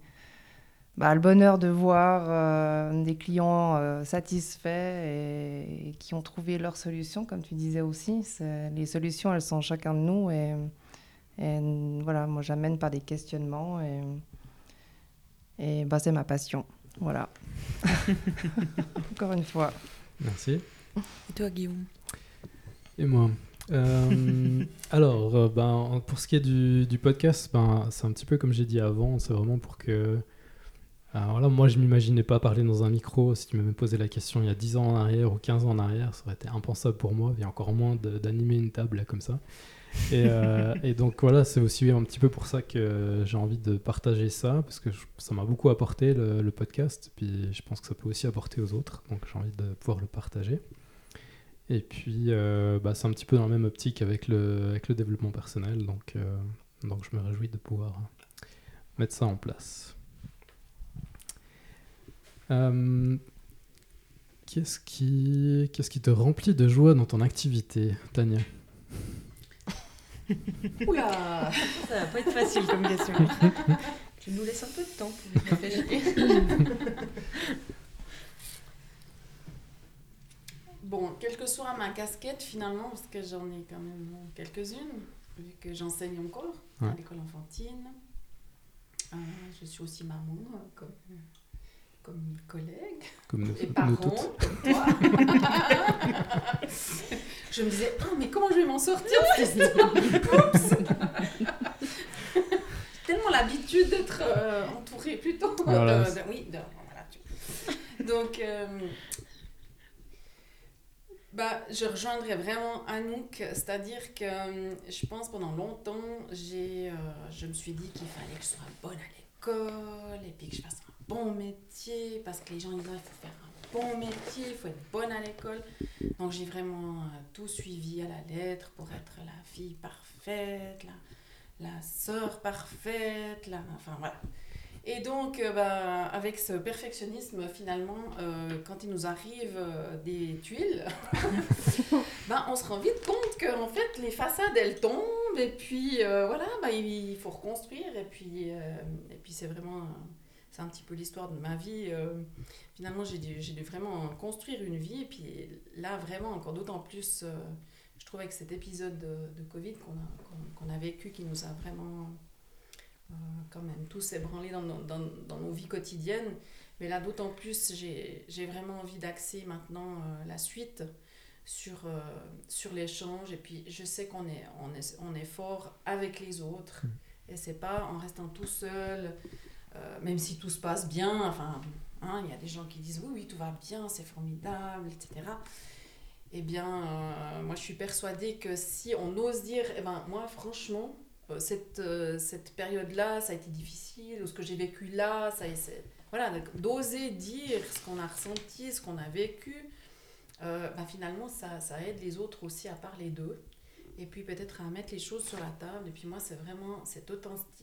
bah, le bonheur de voir euh, des clients euh, satisfaits et, qui ont trouvé leur solution, comme tu disais aussi. Les solutions, elles sont chacun de nous. Et, et voilà, moi, j'amène par des questionnements. Et, et bah, c'est ma passion. Voilà. *laughs* Encore une fois. Merci. Et toi, Guillaume? Et moi Euh, Alors, euh, ben, pour ce qui est du, du podcast, ben, c'est un petit peu comme j'ai dit avant, c'est vraiment pour que... Alors là, moi, je m'imaginais pas parler dans un micro. Si tu m'avais posé la question il y a 10 ans en arrière ou 15 ans en arrière, ça aurait été impensable pour moi, et encore moins d'animer une table là, comme ça. Et, euh, et donc voilà, c'est aussi un petit peu pour ça que j'ai envie de partager ça, parce que ça m'a beaucoup apporté le, le podcast, puis je pense que ça peut aussi apporter aux autres, donc j'ai envie de pouvoir le partager. Et puis, euh, bah, c'est un petit peu dans la même optique avec le, développement personnel, donc, euh, donc je me réjouis de pouvoir mettre ça en place. Qu'est-ce qui te remplit de joie dans ton activité, Tania? *laughs* Oula Ça va pas être facile comme question. *laughs* tu nous laisses un peu de temps pour *laughs* réfléchir. Bon, quelle que soit ma casquette finalement, parce que j'en ai quand même quelques-unes, vu que j'enseigne encore à l'école enfantine. Euh, je suis aussi maman, comme, comme mes collègues, Comme nous, nous parents, comme toi. je me disais, ah, mais comment je vais m'en sortir Oups J'ai tellement l'habitude d'être euh, entourée plutôt. de- Voilà. de- oui, de- voilà, tu- Donc, euh, bah, je rejoindrais vraiment Anouk, c'est-à-dire que euh, je pense pendant longtemps, j'ai, euh, je me suis dit qu'il fallait que je sois bonne à l'école et puis que je fasse un bon métier parce que les gens ils disent il faut faire un bon métier, il faut être bonne à l'école. Donc j'ai vraiment euh, tout suivi à la lettre pour être la fille parfaite, la, la sœur parfaite, la, enfin voilà. Et donc, euh, bah, avec ce perfectionnisme, finalement, euh, quand il nous arrive euh, des tuiles, *laughs* bah, on se rend vite compte que en fait, les façades, elles tombent, et puis voilà, bah, il faut reconstruire, et puis, et puis c'est vraiment, c'est un petit peu l'histoire de ma vie. euh, finalement, j'ai dû, dû vraiment construire une vie, et puis là, vraiment, encore d'autant plus, euh, je trouve avec cet épisode de, de Covid qu'on a, qu'on a vécu, qui nous a vraiment euh, quand même tous ébranlés dans, nos- dans, dans nos vies quotidiennes. Mais là, d'autant plus, j'ai j'ai vraiment envie d'axer maintenant la suite sur, sur l'échange. Et puis, je sais qu'on est, on est, on est fort avec les autres. Et c'est pas en restant tout seul, euh, même si tout se passe bien. Enfin, hein, il y a des gens qui disent oui, oui, tout va bien, c'est formidable, etc. Eh bien, euh, moi, je suis persuadée que si on ose dire, eh ben, moi, franchement, euh, cette, cette période-là, ça a été difficile, ou ce que j'ai vécu là, ça, voilà, d'oser dire ce qu'on a ressenti, ce qu'on a vécu, bah, finalement, ça, ça aide les autres aussi à parler d'eux. Et puis peut-être à mettre les choses sur la table. Et puis moi, c'est vraiment cette,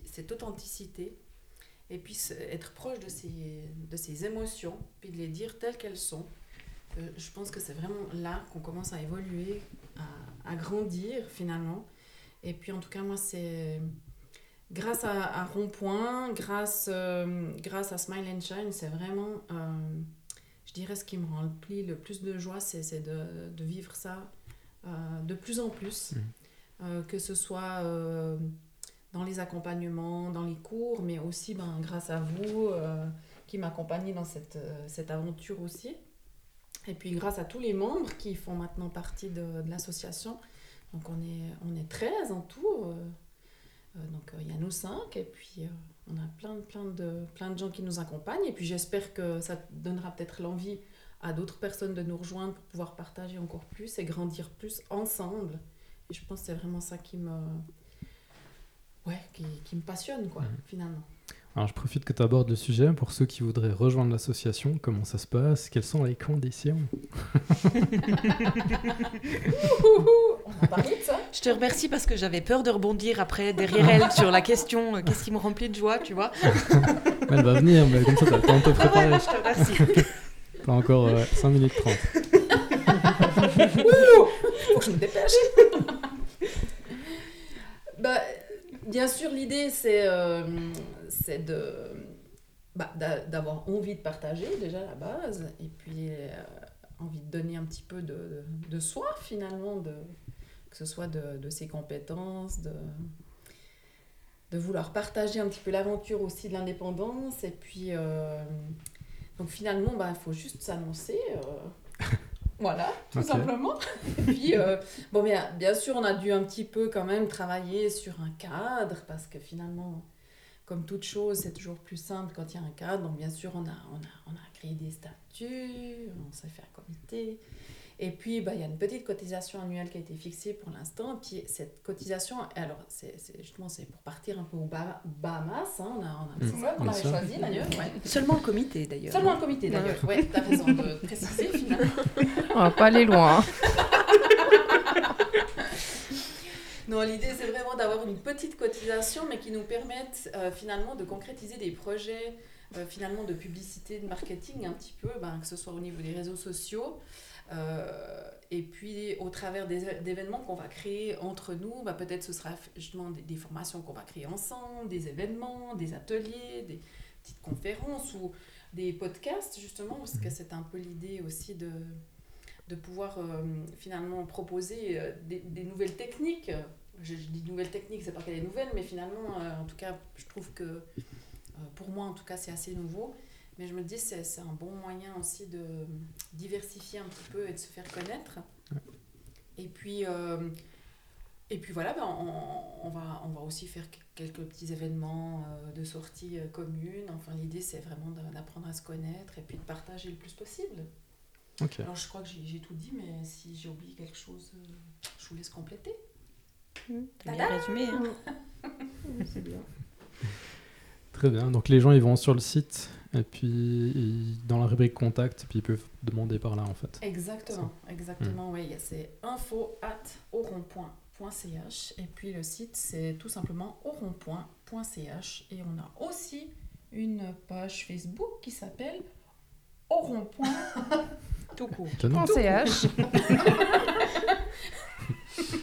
cette authenticité. Et puis être proche de ces, de ces émotions, puis de les dire telles qu'elles sont. Euh, je pense que c'est vraiment là qu'on commence à évoluer, à, à grandir finalement. Et puis en tout cas, moi, c'est grâce à, à Rond-Point, grâce, euh, grâce à Smile and Shine, c'est vraiment, euh, je dirais, ce qui me remplit le plus de joie, c'est de, de vivre ça de plus en plus. Euh, que ce soit dans les accompagnements, dans les cours, mais aussi ben, grâce à vous euh, qui m'accompagnez dans cette, euh, cette aventure aussi. Et puis grâce à tous les membres qui font maintenant partie de, l'association. Donc on est, on est 13 en tout. euh, donc il y a nous 5 et puis on a plein, plein, de, plein de gens qui nous accompagnent. Et puis j'espère que ça donnera peut-être l'envie à d'autres personnes de nous rejoindre pour pouvoir partager encore plus et grandir plus ensemble. Et je pense que c'est vraiment ça qui me, ouais, qui, qui me passionne, quoi, Mhm. finalement. Alors je profite que tu abordes le sujet pour ceux qui voudraient rejoindre l'association. Comment ça se passe? Quelles sont les conditions? On a parlé de ça Je te remercie parce que j'avais peur de rebondir après derrière elle sur la question euh, qu'est-ce qui me remplit de joie, tu vois. *laughs* Elle va venir, mais comme ça, tu as le temps de te Ah ouais, préparer. je te remercie. *laughs* T'as encore 5 minutes 30. *laughs* Faut que je me dépêche. bah, bien sûr, l'idée, c'est euh, de bah, d'a- d'avoir envie de partager déjà la base, et puis euh, envie de donner un petit peu de, de soi finalement, que ce soit de, de ses compétences, de, de vouloir partager un petit peu l'aventure aussi de l'indépendance, et puis euh, donc finalement, bah, il faut juste s'annoncer. *laughs* voilà, tout simplement. Et puis, euh, bon, bien, bien sûr, on a dû un petit peu quand même travailler sur un cadre, parce que finalement, comme toute chose, c'est toujours plus simple quand il y a un cadre. Donc, bien sûr, on a, on a, on a créé des statuts, on s'est fait un comité. Et puis, bah, il y a une petite cotisation annuelle qui a été fixée pour l'instant. Puis, cette cotisation, alors, c'est justement, c'est pour partir un peu au Bah- Bahamas. hein. On a, on a- c'est Mm, ça qu'on avait choisi, d'ailleurs. ouais. Seulement le comité d'ailleurs. Seulement un comité, d'ailleurs. Ouais, t'as raison de préciser, finalement. *laughs* On va pas aller loin. hein. *laughs* Non, l'idée, c'est vraiment d'avoir une petite cotisation, mais qui nous permette euh, finalement de concrétiser des projets euh, finalement de publicité, de marketing un petit peu, ben, que ce soit au niveau des réseaux sociaux. Euh, et puis, au travers d'événements qu'on va créer entre nous, ben, peut-être ce sera justement des, des formations qu'on va créer ensemble, des événements, des ateliers, des petites conférences ou des podcasts, justement, parce que c'est un peu l'idée aussi de, de pouvoir euh, finalement proposer euh, des, des nouvelles techniques. Je, je dis nouvelles techniques, c'est pas qu'elle est nouvelle, mais finalement, euh, en tout cas, je trouve que pour moi, en tout cas, c'est assez nouveau. Mais je me dis, c'est c'est un bon moyen aussi de diversifier un petit peu et de se faire connaître. Et puis, euh, et puis voilà, ben, on, on va, on va aussi faire que- quelques petits événements euh, de sortie euh, commune. Enfin, l'idée, c'est vraiment d'apprendre à se connaître et puis de partager le plus possible. Alors, je crois que j'ai j'ai tout dit, mais si j'ai oublié quelque chose, je vous laisse compléter. T'as bien résumé. hein. *laughs* C'est bien. Très bien. Donc les gens, ils vont sur le site et puis dans la rubrique contact, puis ils peuvent demander par là en fait. Exactement, exactement, oui. C'est info at auronpoint.ch et puis le site, c'est tout simplement auronpoint.ch et on a aussi une page Facebook qui s'appelle auronpoint. *laughs* Tout court. CH. *laughs*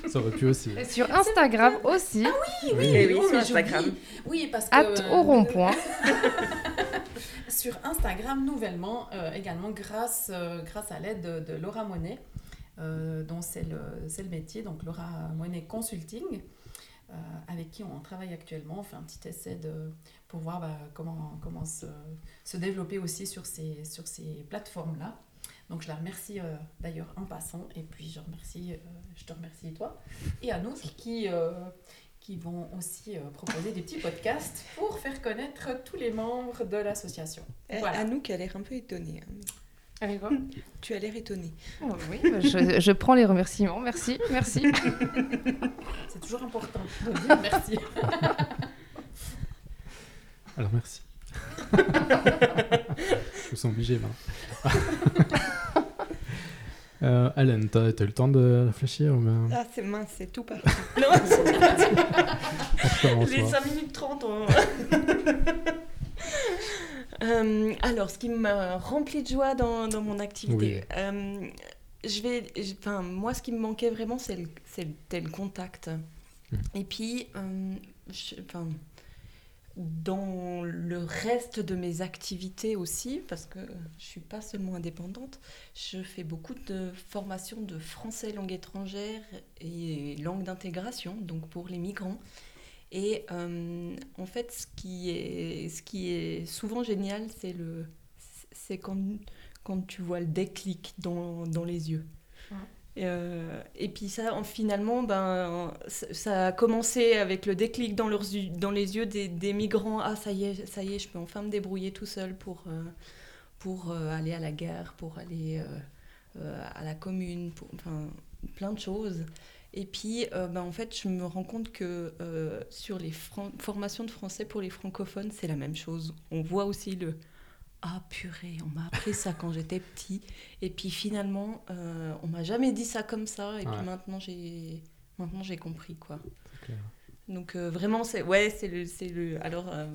Ça aurait pu aussi. Et sur Instagram aussi, Oui, oui, oui, oh, sur Instagram. Oui, parce que... at euh, au rond-point. *laughs* sur Instagram nouvellement, euh, également grâce, euh, grâce à l'aide de, Laura Monet, euh, dont c'est le, le métier, donc Laura Monet Consulting, avec qui on travaille actuellement. On fait un petit essai de, pour voir bah, comment, comment se, se développer aussi sur ces, sur ces plateformes-là. Donc je la remercie d'ailleurs en passant, et puis je, remercie, je te remercie toi et à nous qui, qui vont aussi euh, proposer des petits podcasts pour faire connaître tous les membres de l'association. Eh, Voilà. Anouk a l'air un peu étonnée. hein. Allez, quoi? *laughs* Tu as l'air étonnée. Oh, Oui, bah, je, je prends les remerciements. Merci, merci. *laughs* C'est toujours important de dire merci. *laughs* Alors merci. Je me sens obligé là. Euh, Hélène, t'as t'as eu le temps de réfléchir ou bien? Ah, c'est mince, c'est tout parti. *laughs* non, c'est parti. Les hein. 5 minutes 30. on- *laughs* Euh, alors, ce qui me remplit de joie dans, dans mon activité, euh, je vais, je- enfin, moi, ce qui me manquait vraiment, c'est le, c'était le contact. Et puis, euh, je- enfin, dans le reste de mes activités aussi, parce que je suis pas seulement indépendante, je fais beaucoup de formations de français langue étrangère et langue d'intégration, donc pour les migrants. Et euh, en fait, ce qui est, ce qui est souvent génial, c'est c'est quand, quand tu vois le déclic dans, dans les yeux. Euh, et puis ça, en- finalement, ben, ça, a commencé avec le déclic dans, leurs, dans les yeux des, migrants. Ah, ça y est, ça y est, je peux enfin me débrouiller tout seul pour, euh, pour euh, aller à la gare, pour aller à la commune, pour, enfin, plein de choses. Et puis, ben, en fait, je me rends compte que sur les formations de français pour les francophones, c'est la même chose. On voit aussi le Ah purée, on m'a appris ça quand j'étais petit. Et puis finalement, euh, on m'a jamais dit ça comme ça. Et Ouais. puis maintenant, j'ai maintenant j'ai compris quoi. Clair. Donc euh, vraiment, c'est ouais, c'est le, c'est le. Alors, euh,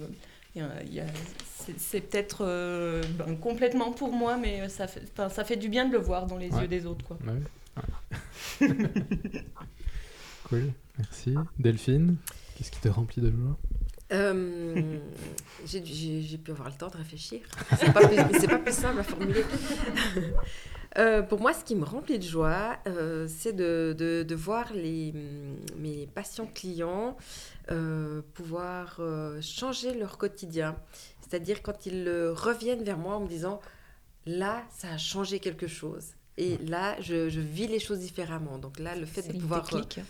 c'est, peut-être euh, ben, complètement pour moi, mais ça fait, ça fait du bien de le voir dans les Ouais. yeux des autres quoi. Ouais. *laughs* cool, merci. Delphine, qu'est-ce qui te remplit de joie? Euh, j'ai pu avoir le temps de réfléchir. C'est pas, plus- pas plus simple à formuler. *laughs* Euh, pour moi, ce qui me remplit de joie, euh, c'est de, de- voir les, mes patients clients pouvoir changer leur quotidien. C'est-à-dire quand ils reviennent vers moi en me disant là, ça a changé quelque chose. Et là, je, je vis les choses différemment. Donc là, le fait de pouvoir euh, hein,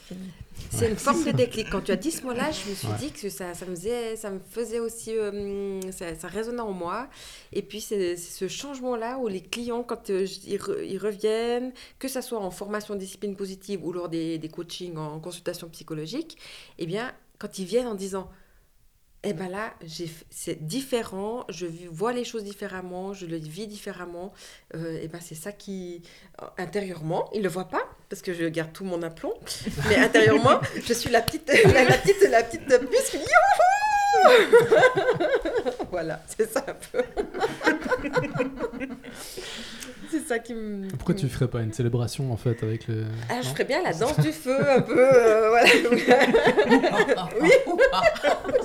c'est une forme de déclic. Quand tu as dit ce mot-là, je me suis Ouais. dit que ça, ça, me faisait, ça me faisait aussi. euh, ça, ça résonnait en moi. Et puis, c'est ce changement-là où les clients, quand euh, ils, re- ils reviennent, que ce soit en formation discipline positive ou lors des, des coachings en consultation psychologique, eh bien, quand ils viennent en disant. Eh ben là, c'est différent, je vois les choses différemment, je le vis différemment. Euh, et ben c'est ça qui, intérieurement, ils le voient pas parce que je garde tout mon aplomb, mais intérieurement, *laughs* je suis la petite, la, la petite, la petite puce qui Youhou *laughs* Voilà, c'est ça un peu. *laughs* c'est ça qui me. Pourquoi tu ferais pas une célébration en fait avec le. Ah, je ferais bien la danse du feu un peu, euh, voilà. *laughs* oui,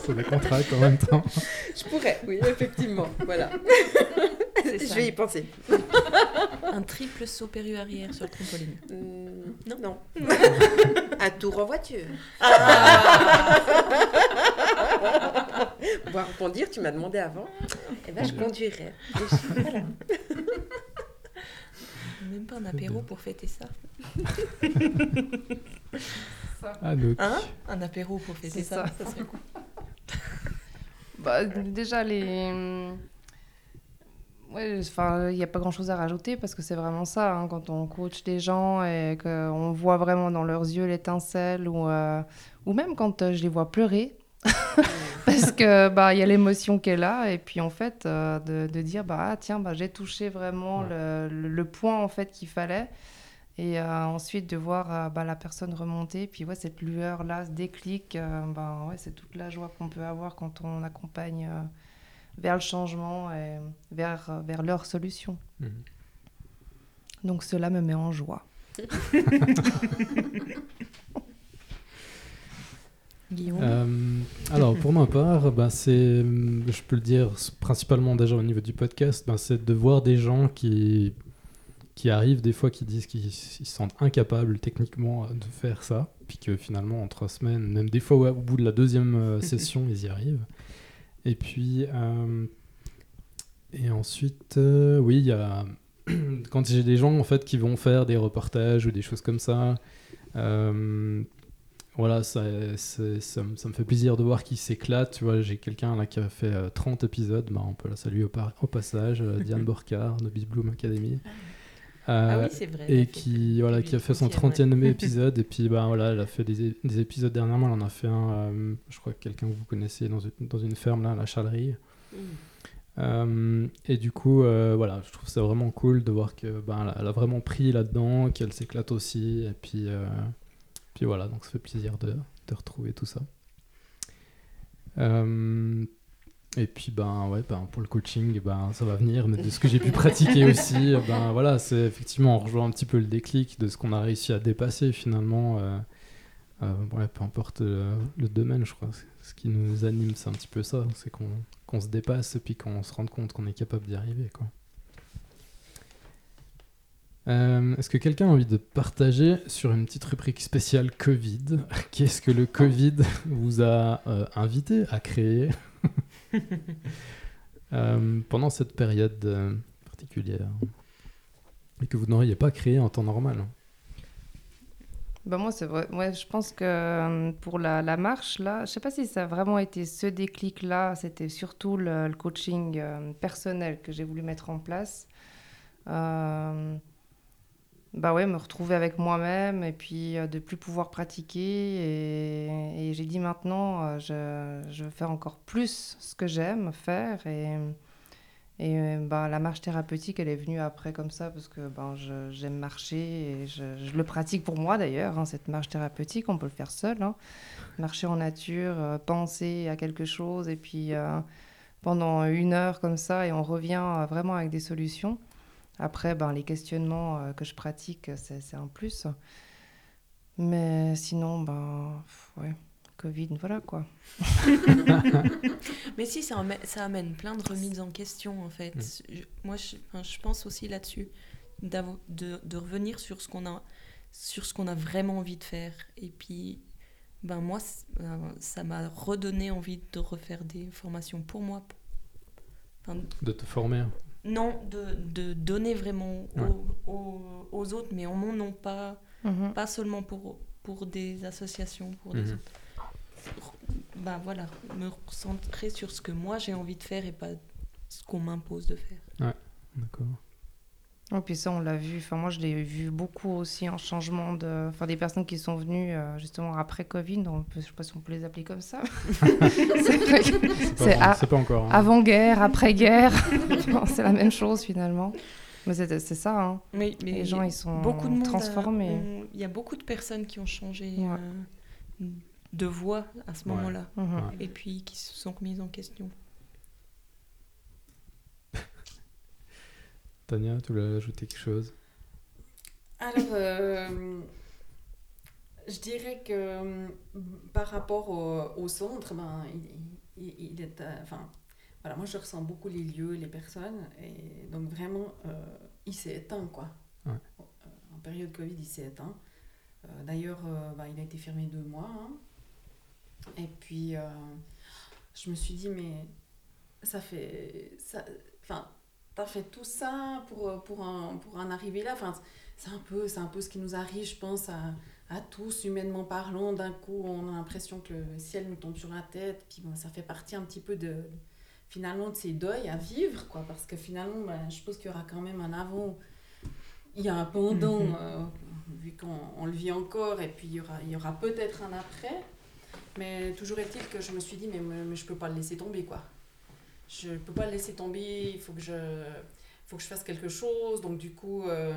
C'est des contracts en même temps. je pourrais, oui, effectivement, voilà. Je vais y penser. Un triple saut périeux-arrière sur le trampoline. Hum, non, non. *laughs* Un tour en voiture. *laughs* Voir rebondir, tu m'as demandé avant. Eh ben, je conduirais. Voilà. Même pas *laughs* un apéro pour fêter ça. Hein? Un apéro pour fêter ça. ça. ça serait cool. *laughs* Bah, déjà, les. Ouais, enfin, il n'y a pas grand chose à rajouter parce que c'est vraiment ça. hein, quand on coach des gens et qu'on voit vraiment dans leurs yeux l'étincelle ou, euh, ou même quand euh, je les vois pleurer. *laughs* parce que bah il y a l'émotion qui est là et puis en fait euh, de, de dire bah ah, tiens bah j'ai touché vraiment le, le- le point en fait qu'il fallait. Et euh, ensuite de voir euh, bah, la personne remonter puis ouais cette lueur là ce déclic bah, ouais c'est toute la joie qu'on peut avoir quand on accompagne vers le changement et vers vers leur solution. Mhm. donc cela me met en joie *laughs* Guillaume Euh, alors, pour ma part, bah, c'est, je peux le dire principalement déjà au niveau du podcast, bah, c'est de voir des gens qui, qui arrivent des fois qui disent qu'ils ils se sentent incapables techniquement de faire ça, puis que finalement en trois semaines, même des fois ouais, au bout de la deuxième euh, *laughs* session, ils y arrivent. Et puis, euh, et ensuite, euh, oui, il y a *clears throat* quand j'ai des gens en fait qui vont faire des reportages ou des choses comme ça. euh, voilà, ça, ça, me- ça me fait plaisir de voir qu'ils s'éclatent. Tu vois, j'ai quelqu'un là qui a fait euh, 30 épisodes. Bah, on peut la saluer au, par- au passage. euh, Diane *laughs* Borcard de Beast Bloom Academy. Ah Euh, oui, c'est vrai. et qui, voilà, qui a fait son 30e, 30e *laughs* épisode. Et puis, bah, voilà, elle a fait des, des épisodes dernièrement. Elle en a fait un, euh, je crois que quelqu'un que vous connaissez dans une, dans une ferme, là, à la Chalerie. Euh, et du coup, voilà, je trouve ça vraiment cool de voir que ben, elle, a, vraiment pris là-dedans, qu'elle s'éclate aussi. Et puis, puis voilà, donc ça fait plaisir de, de retrouver tout ça. Euh, et puis, ben, ouais, ben, pour le coaching, ben, ça va venir, mais de ce que j'ai pu *laughs* pratiquer aussi, ben, voilà, c'est effectivement, on rejoint un petit peu le déclic de ce qu'on a réussi à dépasser finalement. euh, euh, ouais, peu importe le, le domaine, je crois. Ce qui nous anime, c'est un petit peu ça. C'est qu'on qu'on se dépasse et puis qu'on se rende compte qu'on est capable d'y arriver. Quoi. Euh, Est-ce que quelqu'un a envie de partager sur une petite rubrique spéciale Covid *laughs* Qu'est-ce que le Covid vous a euh, invité à créer *laughs* euh, pendant cette période particulière et que vous n'auriez pas créé en temps normal Bah moi, c'est vrai. Ouais, je pense que pour la, la marche, là, je sais pas si ça a vraiment été ce déclic-là. C'était surtout le, le coaching personnel que j'ai voulu mettre en place. Euh, bah ouais, me retrouver avec moi-même et puis euh, de plus pouvoir pratiquer. Et, j'ai dit maintenant, euh, je, je veux faire encore plus ce que j'aime faire. Et, et bah, la marche thérapeutique, elle est venue après comme ça parce que ben, j'aime marcher et je, le pratique pour moi d'ailleurs, hein, cette marche thérapeutique, on peut le faire seul. hein. Marcher en nature, euh, penser à quelque chose et puis pendant une heure comme ça et on revient vraiment avec des solutions. Après, ben, les questionnements euh, que je pratique, c'est un plus. Mais sinon, ben, pff, ouais, Covid, voilà quoi. *laughs* Mais si, ça amène, ça amène plein de remises en question, en fait. Mm. Je- moi, je, enfin, je pense aussi là-dessus, de, de revenir sur ce qu'on a, sur ce qu'on a vraiment envie de faire. Et puis, ben moi, euh, ça m'a redonné envie de refaire des formations pour moi. Enfin, De te former. Non, de, de donner vraiment aux, Ouais. aux- aux autres, mais en mon nom, pas, Mhm. pas seulement pour, pour des associations, pour des Mhm. autres. Ben voilà, me concentrer sur ce que moi j'ai envie de faire et pas ce qu'on m'impose de faire. D'accord. Et puis ça, on l'a vu. Enfin, moi, je l'ai vu beaucoup aussi en changement de. Enfin, des personnes qui sont venues euh, justement après Covid. On peut, je sais pas si on peut les appeler comme ça. *laughs* c'est a- encore. hein. avant-guerre, après-guerre. *laughs* C'est la même chose finalement. Mais c'est c'est ça. Hein. Mais Les gens, ils sont beaucoup de a- transformés. ont- Il y a beaucoup de personnes qui ont changé Ouais. euh, de voix à ce Ouais. moment-là. Mhm. Ouais. Et puis qui se sont remises en question. Tania, tu voulais ajouter quelque chose? Alors, euh, je dirais que euh, par rapport au, au centre, ben, il, il- il est, euh, enfin, voilà, moi je ressens beaucoup les lieux, les personnes, et donc vraiment, euh, il s'est éteint, quoi. Ouais. En période Covid, il s'est éteint. Euh, D'ailleurs, ben, il a été fermé deux mois. hein. Et puis, je me suis dit, mais ça fait, ça, enfin, t'as fait tout ça pour, pour, en, pour en arriver là? Enfin, c'est un peu, un peu ce qui nous arrive, je pense, à, à tous, humainement parlant. D'un coup, on a l'impression que le ciel nous tombe sur la tête. Puis bon, ça fait partie un petit peu de, finalement, de ces deuils à vivre, quoi. Parce que finalement, ben, je pense qu'il y aura quand même un avant. Il y a un pendant, Mhm. euh, vu qu'on on le vit encore, et puis il y aura, il y aura peut-être un après. Mais toujours est-il que je me suis dit, mais, mais je peux pas le laisser tomber, quoi. Je peux pas le laisser tomber, il faut que je, faut que je fasse quelque chose. Donc du coup, euh,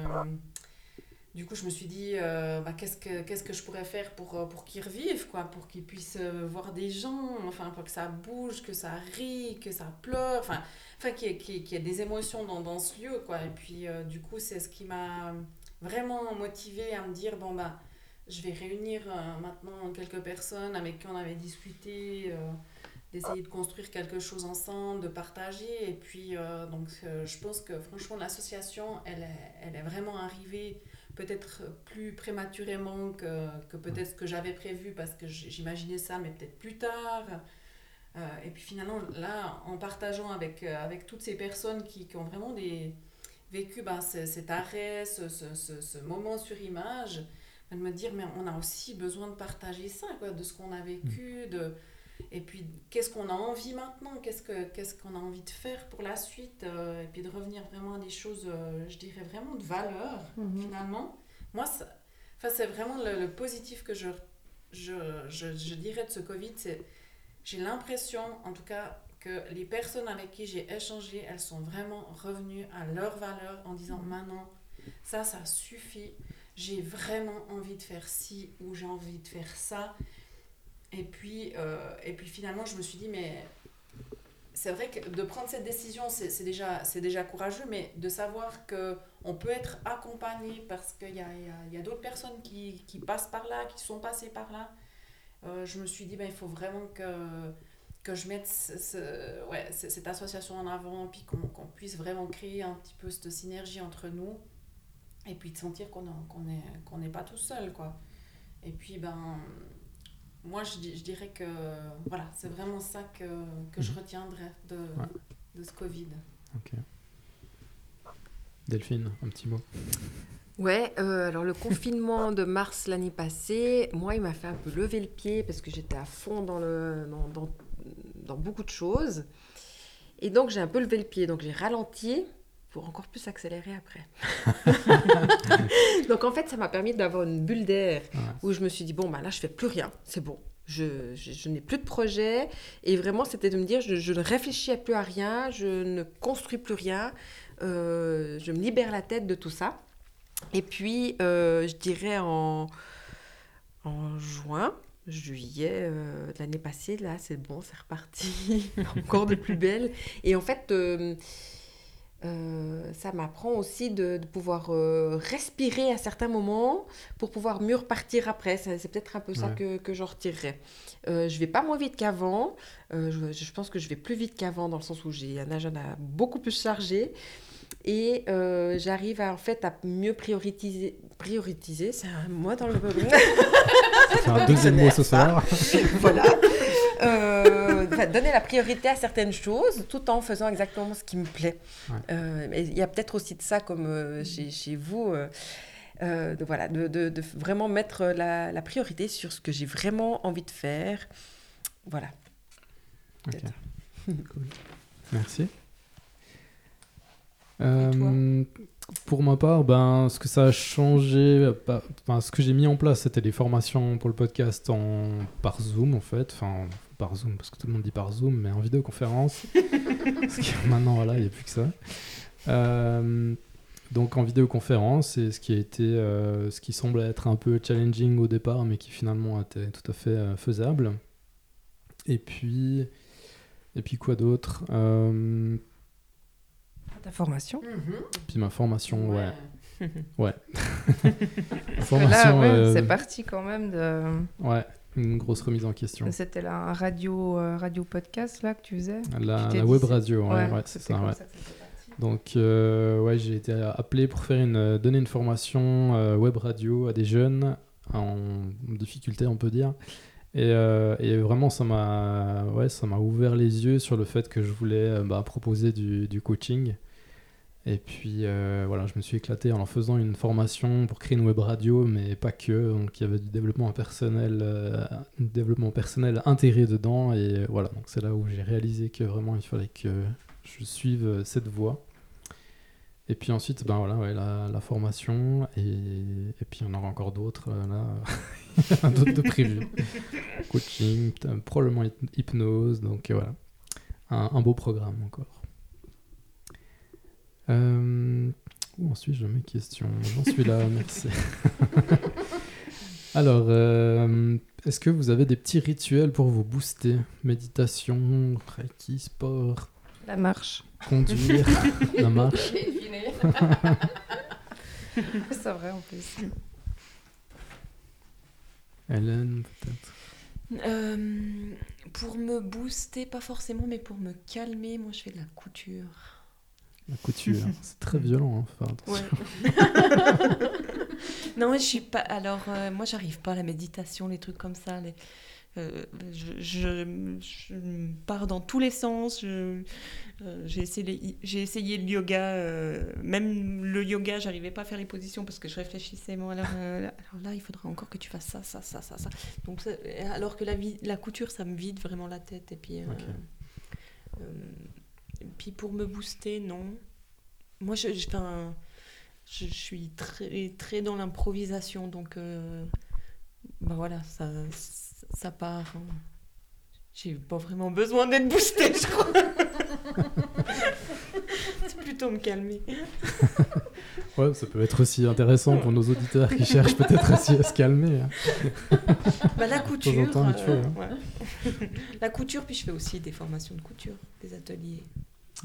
du coup je me suis dit, euh, bah, qu'est-ce, que, qu'est-ce que je pourrais faire pour, euh, pour qu'il revive, quoi, pour qu'il puisse euh, voir des gens, enfin, pour que ça bouge, que ça rit, que ça pleure, enfin, enfin qu'il y ait, qu'il y ait- des émotions dans, dans ce lieu, quoi. Et puis du coup, c'est ce qui m'a vraiment motivée à me dire, bon, bah, je vais réunir maintenant quelques personnes avec qui on avait discuté. D'essayer de construire quelque chose ensemble, de partager. Et puis, euh, donc, euh, je pense que franchement, l'association, elle est, elle est vraiment arrivée peut-être plus prématurément que, que peut-être ce que j'avais prévu parce que j'imaginais ça, mais peut-être plus tard. Euh, et puis finalement, là, en partageant avec, avec toutes ces personnes qui, qui ont vraiment des, vécu ben, ce- cet arrêt, ce, ce, ce, ce moment sur image, ben, de me dire, mais on a aussi besoin de partager ça, quoi, de ce qu'on a vécu, de, et puis, qu'est-ce qu'on a envie maintenant? Qu'est-ce que qu'est-ce qu'on a envie de faire pour la suite euh, Et puis de revenir vraiment à des choses, euh, je dirais vraiment de valeur, Mhm. finalement. Moi, ça- enfin, c'est vraiment le, le positif que je, je, je, je dirais de ce Covid. C'est, j'ai l'impression, en tout cas, que les personnes avec qui j'ai échangé, elles sont vraiment revenues à leur valeur en disant maintenant, ça, ça suffit. J'ai vraiment envie de faire ci ou j'ai envie de faire ça. Et puis, euh, et puis finalement, je me suis dit, mais c'est vrai que de prendre cette décision, c'est déjà, déjà courageux, mais de savoir que on peut être accompagné parce qu'il y a, y a, d'autres personnes qui, qui passent par là, qui sont passées par là, euh, je me suis dit, ben, il faut vraiment que, que je mette ce- ouais, cette association en avant, puis qu'on qu'on puisse vraiment créer un petit peu cette synergie entre nous, et puis de sentir qu'on qu'on qu'on n'est pas tout seul, quoi. Et puis, ben, moi, je, di- je dirais que voilà, c'est vraiment ça que, que je Mhm. retiendrai de, Ouais. de ce Covid. Ok. Delphine, un petit mot. Ouais, euh, alors le confinement de mars l'année passée, moi, il m'a fait un peu lever le pied parce que j'étais à fond dans, le, dans, dans- dans beaucoup de choses. Et donc, j'ai un peu levé le pied. Donc, j'ai ralenti pour encore plus accélérer après. *laughs* donc, en fait, ça m'a permis d'avoir une bulle d'air Ouais. où je me suis dit, bon, bah, là, je fais plus rien. C'est bon. Je, je- je n'ai plus de projet. Et vraiment, c'était de me dire, je, je ne réfléchis plus à rien, je ne construis plus rien. Euh, je me libère la tête de tout ça. Et puis, euh, je dirais en, en juin, juillet euh, de l'année passée, là, c'est bon, c'est reparti, *laughs* encore de plus belle. Et en fait, euh, euh, ça m'apprend aussi de, de pouvoir euh, respirer à certains moments pour pouvoir mieux repartir après. C'est peut-être un peu ça que, que j'en retirerais. Euh, je vais pas moins vite qu'avant. Euh, je, je pense que je vais plus vite qu'avant dans le sens où j'ai un agenda beaucoup plus chargé. Et j'arrive en fait à mieux prioriser. Prioriser, c'est un mot dans le. C'est un deuxième mot ce soir. voilà. Euh, donner la priorité à certaines choses tout en faisant exactement ce qui me plaît. Ouais. Euh, il y a peut-être aussi de ça comme euh, chez, chez vous. de, voilà, de, de- de vraiment mettre la, la priorité sur ce que j'ai vraiment envie de faire. Voilà. *laughs* Cool. Merci. Euh, pour ma part, ben, ce que ça a changé, enfin, ce que j'ai mis en place, c'était des formations pour le podcast en, par Zoom, en fait. Enfin, par Zoom, parce que tout le monde dit par Zoom, mais en vidéoconférence. *laughs* parce que maintenant, voilà, il n'y a plus que ça. Euh, donc en vidéoconférence, c'est ce qui a été, euh, ce qui semblait être un peu challenging au départ, mais qui finalement était tout à fait euh, faisable. Et puis, et puis quoi d'autre Euh, Ta formation Puis ma formation, ouais. Ouais. *laughs* Formation, Là, ouais, euh, c'est parti quand même de. ouais, une grosse remise en question. C'était un radio, euh, radio podcast là que tu faisais. La, Tu la web radio, ouais, ouais, c'est ça, ouais. Donc, euh, ouais, j'ai été appelé pour faire une, donner une formation euh, web radio à des jeunes en difficulté, on peut dire. Et, euh, et vraiment, ça m'a ouais, ça ouvert les yeux sur le fait que je voulais euh, bah, proposer du, du coaching. Et puis, euh, voilà, je me suis éclaté en faisant une formation pour créer une web radio, mais pas que. Donc, il y avait du développement personnel, euh, développement personnel intégré dedans. Et voilà, donc c'est là où j'ai réalisé que vraiment, il fallait que je suive cette voie. Et puis ensuite, ben voilà, ouais, la, formation, et, et puis il y en aura encore d'autres, euh, là, *laughs* d'autres de prévus. Coaching, probablement hyp- hypnose, donc voilà, un beau programme encore. Euh, où en suis-je dans mes questions J'en suis là, *laughs* merci. *laughs* Alors, euh, est-ce que vous avez des petits rituels pour vous booster Méditation, reiki, sport, La marche. conduire, la marche *laughs* c'est vrai en plus. Hélène, peut-être Euh, pour me booster, pas forcément, mais pour me calmer, moi je fais de la couture. La couture, *laughs* c'est très violent. Hein. Ouais. *laughs* non, mais je suis pas. Alors, euh, moi, j'arrive pas à la méditation, les trucs comme ça. les- euh, je, je- je pars dans tous les sens. euh, J'ai essayé, j'ai essayé le yoga. euh, même le yoga, j'arrivais pas à faire les positions parce que je réfléchissais. Bon, alors, euh, alors là, il faudrait encore que tu fasses ça, ça, ça, ça, ça. Donc, ça- alors que la, vie, la couture, ça me vide vraiment la tête. Et puis, euh, euh, puis pour me booster, non. Moi, je, je, je, je suis très, très dans l'improvisation, donc euh, ben voilà, ça, ça part. hein. J'ai pas vraiment besoin d'être boostée, je crois. *laughs* C'est plutôt me calmer. *laughs* Ouais, ça peut être aussi intéressant pour nos auditeurs qui cherchent peut-être aussi à se calmer. hein. *laughs* Bah, la couture. temps, euh, hein. ouais. la couture, puis je fais aussi des formations de couture, des ateliers.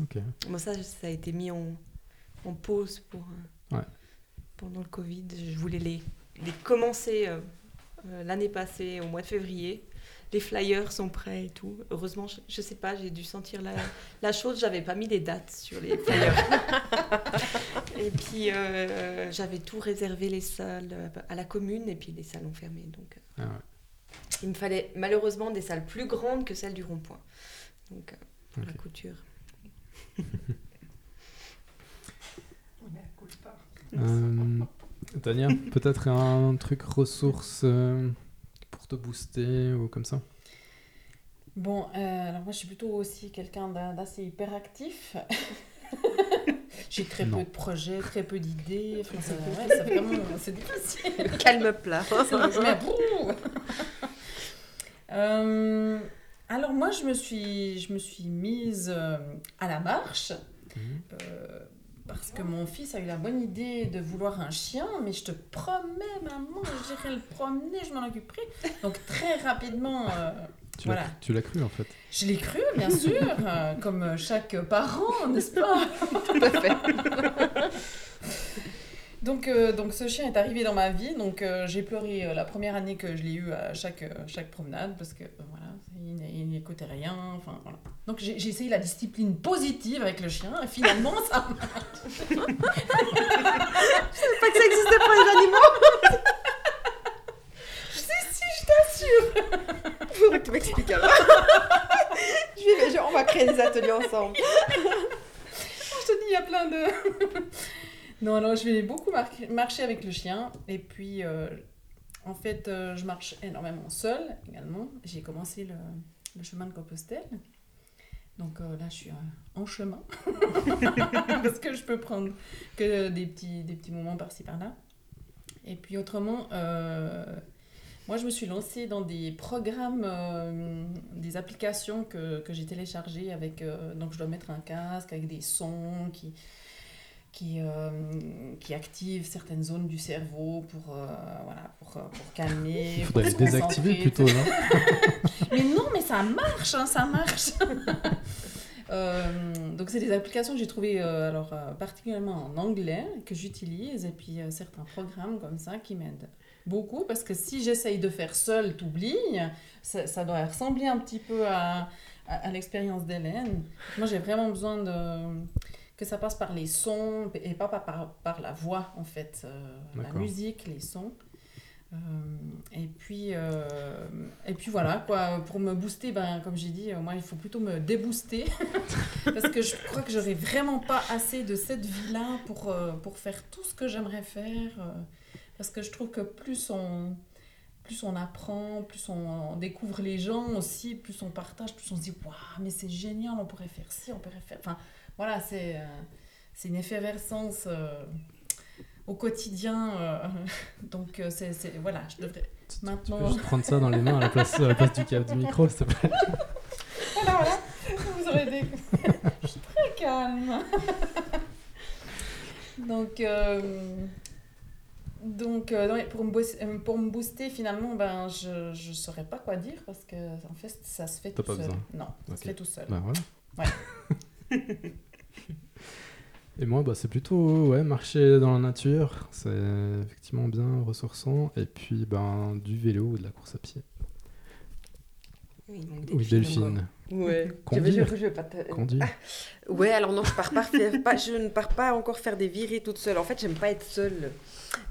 Ok. Moi, ça, ça a été mis en, en pause pour, euh, Ouais. pendant le Covid. Je voulais les, les commencer euh, euh, l'année passée, au mois de février. Les flyers sont prêts et tout. Heureusement, je, je sais pas, j'ai dû sentir la, la chose. J'avais pas mis des dates sur les flyers. *laughs* et puis, euh, j'avais tout réservé les salles à la commune et puis les salles ont fermé. Donc, Ah ouais. il me fallait malheureusement des salles plus grandes que celles du rond-point. Donc, pour la couture. Euh, Tania, peut-être un truc ressource euh, pour te booster ou comme ça? Bon, euh, alors moi je suis plutôt aussi quelqu'un d'a- d'assez hyperactif. *laughs* J'ai très Non. peu de projets, très peu d'idées. Enfin, ça- ouais, c'est vraiment c'est difficile. Calme plat. Brrr. Euh, alors moi je me suis, je me suis mise euh, à la marche. Mhm. euh, parce que mon fils a eu la bonne idée de vouloir un chien, mais je te promets, maman, j'irai le promener, je m'en occuperai. Donc très rapidement, euh, Tu l'as Voilà. cru- tu l'as cru en fait. je l'ai cru, bien sûr, euh, comme chaque parent, n'est-ce pas? Tout à fait. Donc, euh, donc ce chien est arrivé dans ma vie, donc euh, j'ai pleuré euh, la première année que je l'ai eu à chaque, chaque promenade, parce que voilà, il n'écoutait rien, enfin voilà. Donc j'ai essayé la discipline positive avec le chien, et finalement ça Pas que ça existait pour les animaux. *laughs* Si, si, je t'assure Faudrait que tu m'expliques alors. Je vais- je- on va créer des ateliers ensemble. *laughs* Je te dis, il y a plein de... non, alors je vais beaucoup mar- marcher avec le chien. Et puis, euh, en fait, euh, je marche énormément seule également. J'ai commencé le, le chemin de Compostelle. Donc euh, là, je suis en chemin. *laughs* Parce que je peux prendre que des petits, des petits moments par-ci, par-là. Et puis autrement, moi, je me suis lancée dans des programmes, des applications que, que j'ai téléchargées avec... donc, je dois mettre un casque avec des sons qui, qui, euh, qui activent certaines zones du cerveau pour, euh, voilà, pour, euh, pour calmer. Il faudrait se les désactiver plutôt, non *laughs* mais non, mais ça marche, hein, ça marche. *laughs* Euh, donc c'est des applications que j'ai trouvées euh, alors euh, particulièrement en anglais que j'utilise et puis certains programmes comme ça qui m'aident beaucoup parce que si j'essaye de faire seul, t'oublies, ça, ça doit ressembler un petit peu à, à, à l'expérience d'Hélène. Moi j'ai vraiment besoin de que ça passe par les sons et pas par, par, par la voix en fait, euh, la musique, les sons. Euh, et puis euh, et puis voilà quoi. Pour me booster ben comme j'ai dit moi il faut plutôt me débooster. *laughs* Parce que je crois que j'aurais vraiment pas assez de cette vie là pour pour faire tout ce que j'aimerais faire parce que je trouve que plus on plus on apprend plus on, on découvre les gens aussi plus on partage plus on se dit waouh mais c'est génial on pourrait faire ci on pourrait faire enfin voilà c'est euh, c'est une effervescence euh, au quotidien euh, *laughs* donc c'est voilà je devrais Tu peux maintenant juste prendre ça dans les mains à la place, à la place du câble du micro, s'il te plaît. *laughs* Voilà, voilà. Vous aurez des... *laughs* Je suis très calme. donc, euh, donc euh, non, pour, me boost- euh, pour me booster, finalement, ben, je ne saurais pas quoi dire parce que en fait, ça se fait tout pas seul. besoin. Non, ça se fait tout seul. Bah voilà. Et moi, bah, c'est plutôt ouais, marcher dans la nature, c'est effectivement bien ressourçant. Et puis ben, du vélo ou de la course à pied. Oui, il manque Oui, Delphine. Ouais. Conduire. Je, pas Conduire. Ouais, alors non, je pars pas faire, pas, je ne pars pas encore faire des virées toute seule. En fait, j'aime pas être seule.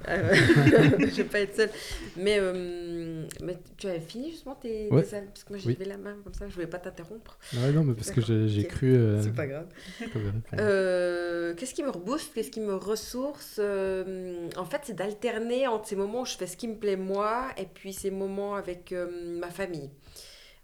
Euh, *laughs* j'aime pas être seule. Mais, euh, mais tu avais fini justement tes, Ouais. tes parce que moi j'ai Oui. levé la main comme ça, je voulais pas t'interrompre. Ouais, non, mais parce que j'ai cru. euh, C'est pas grave. Euh, qu'est-ce qui me rebooste, qu'est-ce qui me ressource? En fait, c'est d'alterner entre ces moments où je fais ce qui me plaît moi et puis ces moments avec ma famille.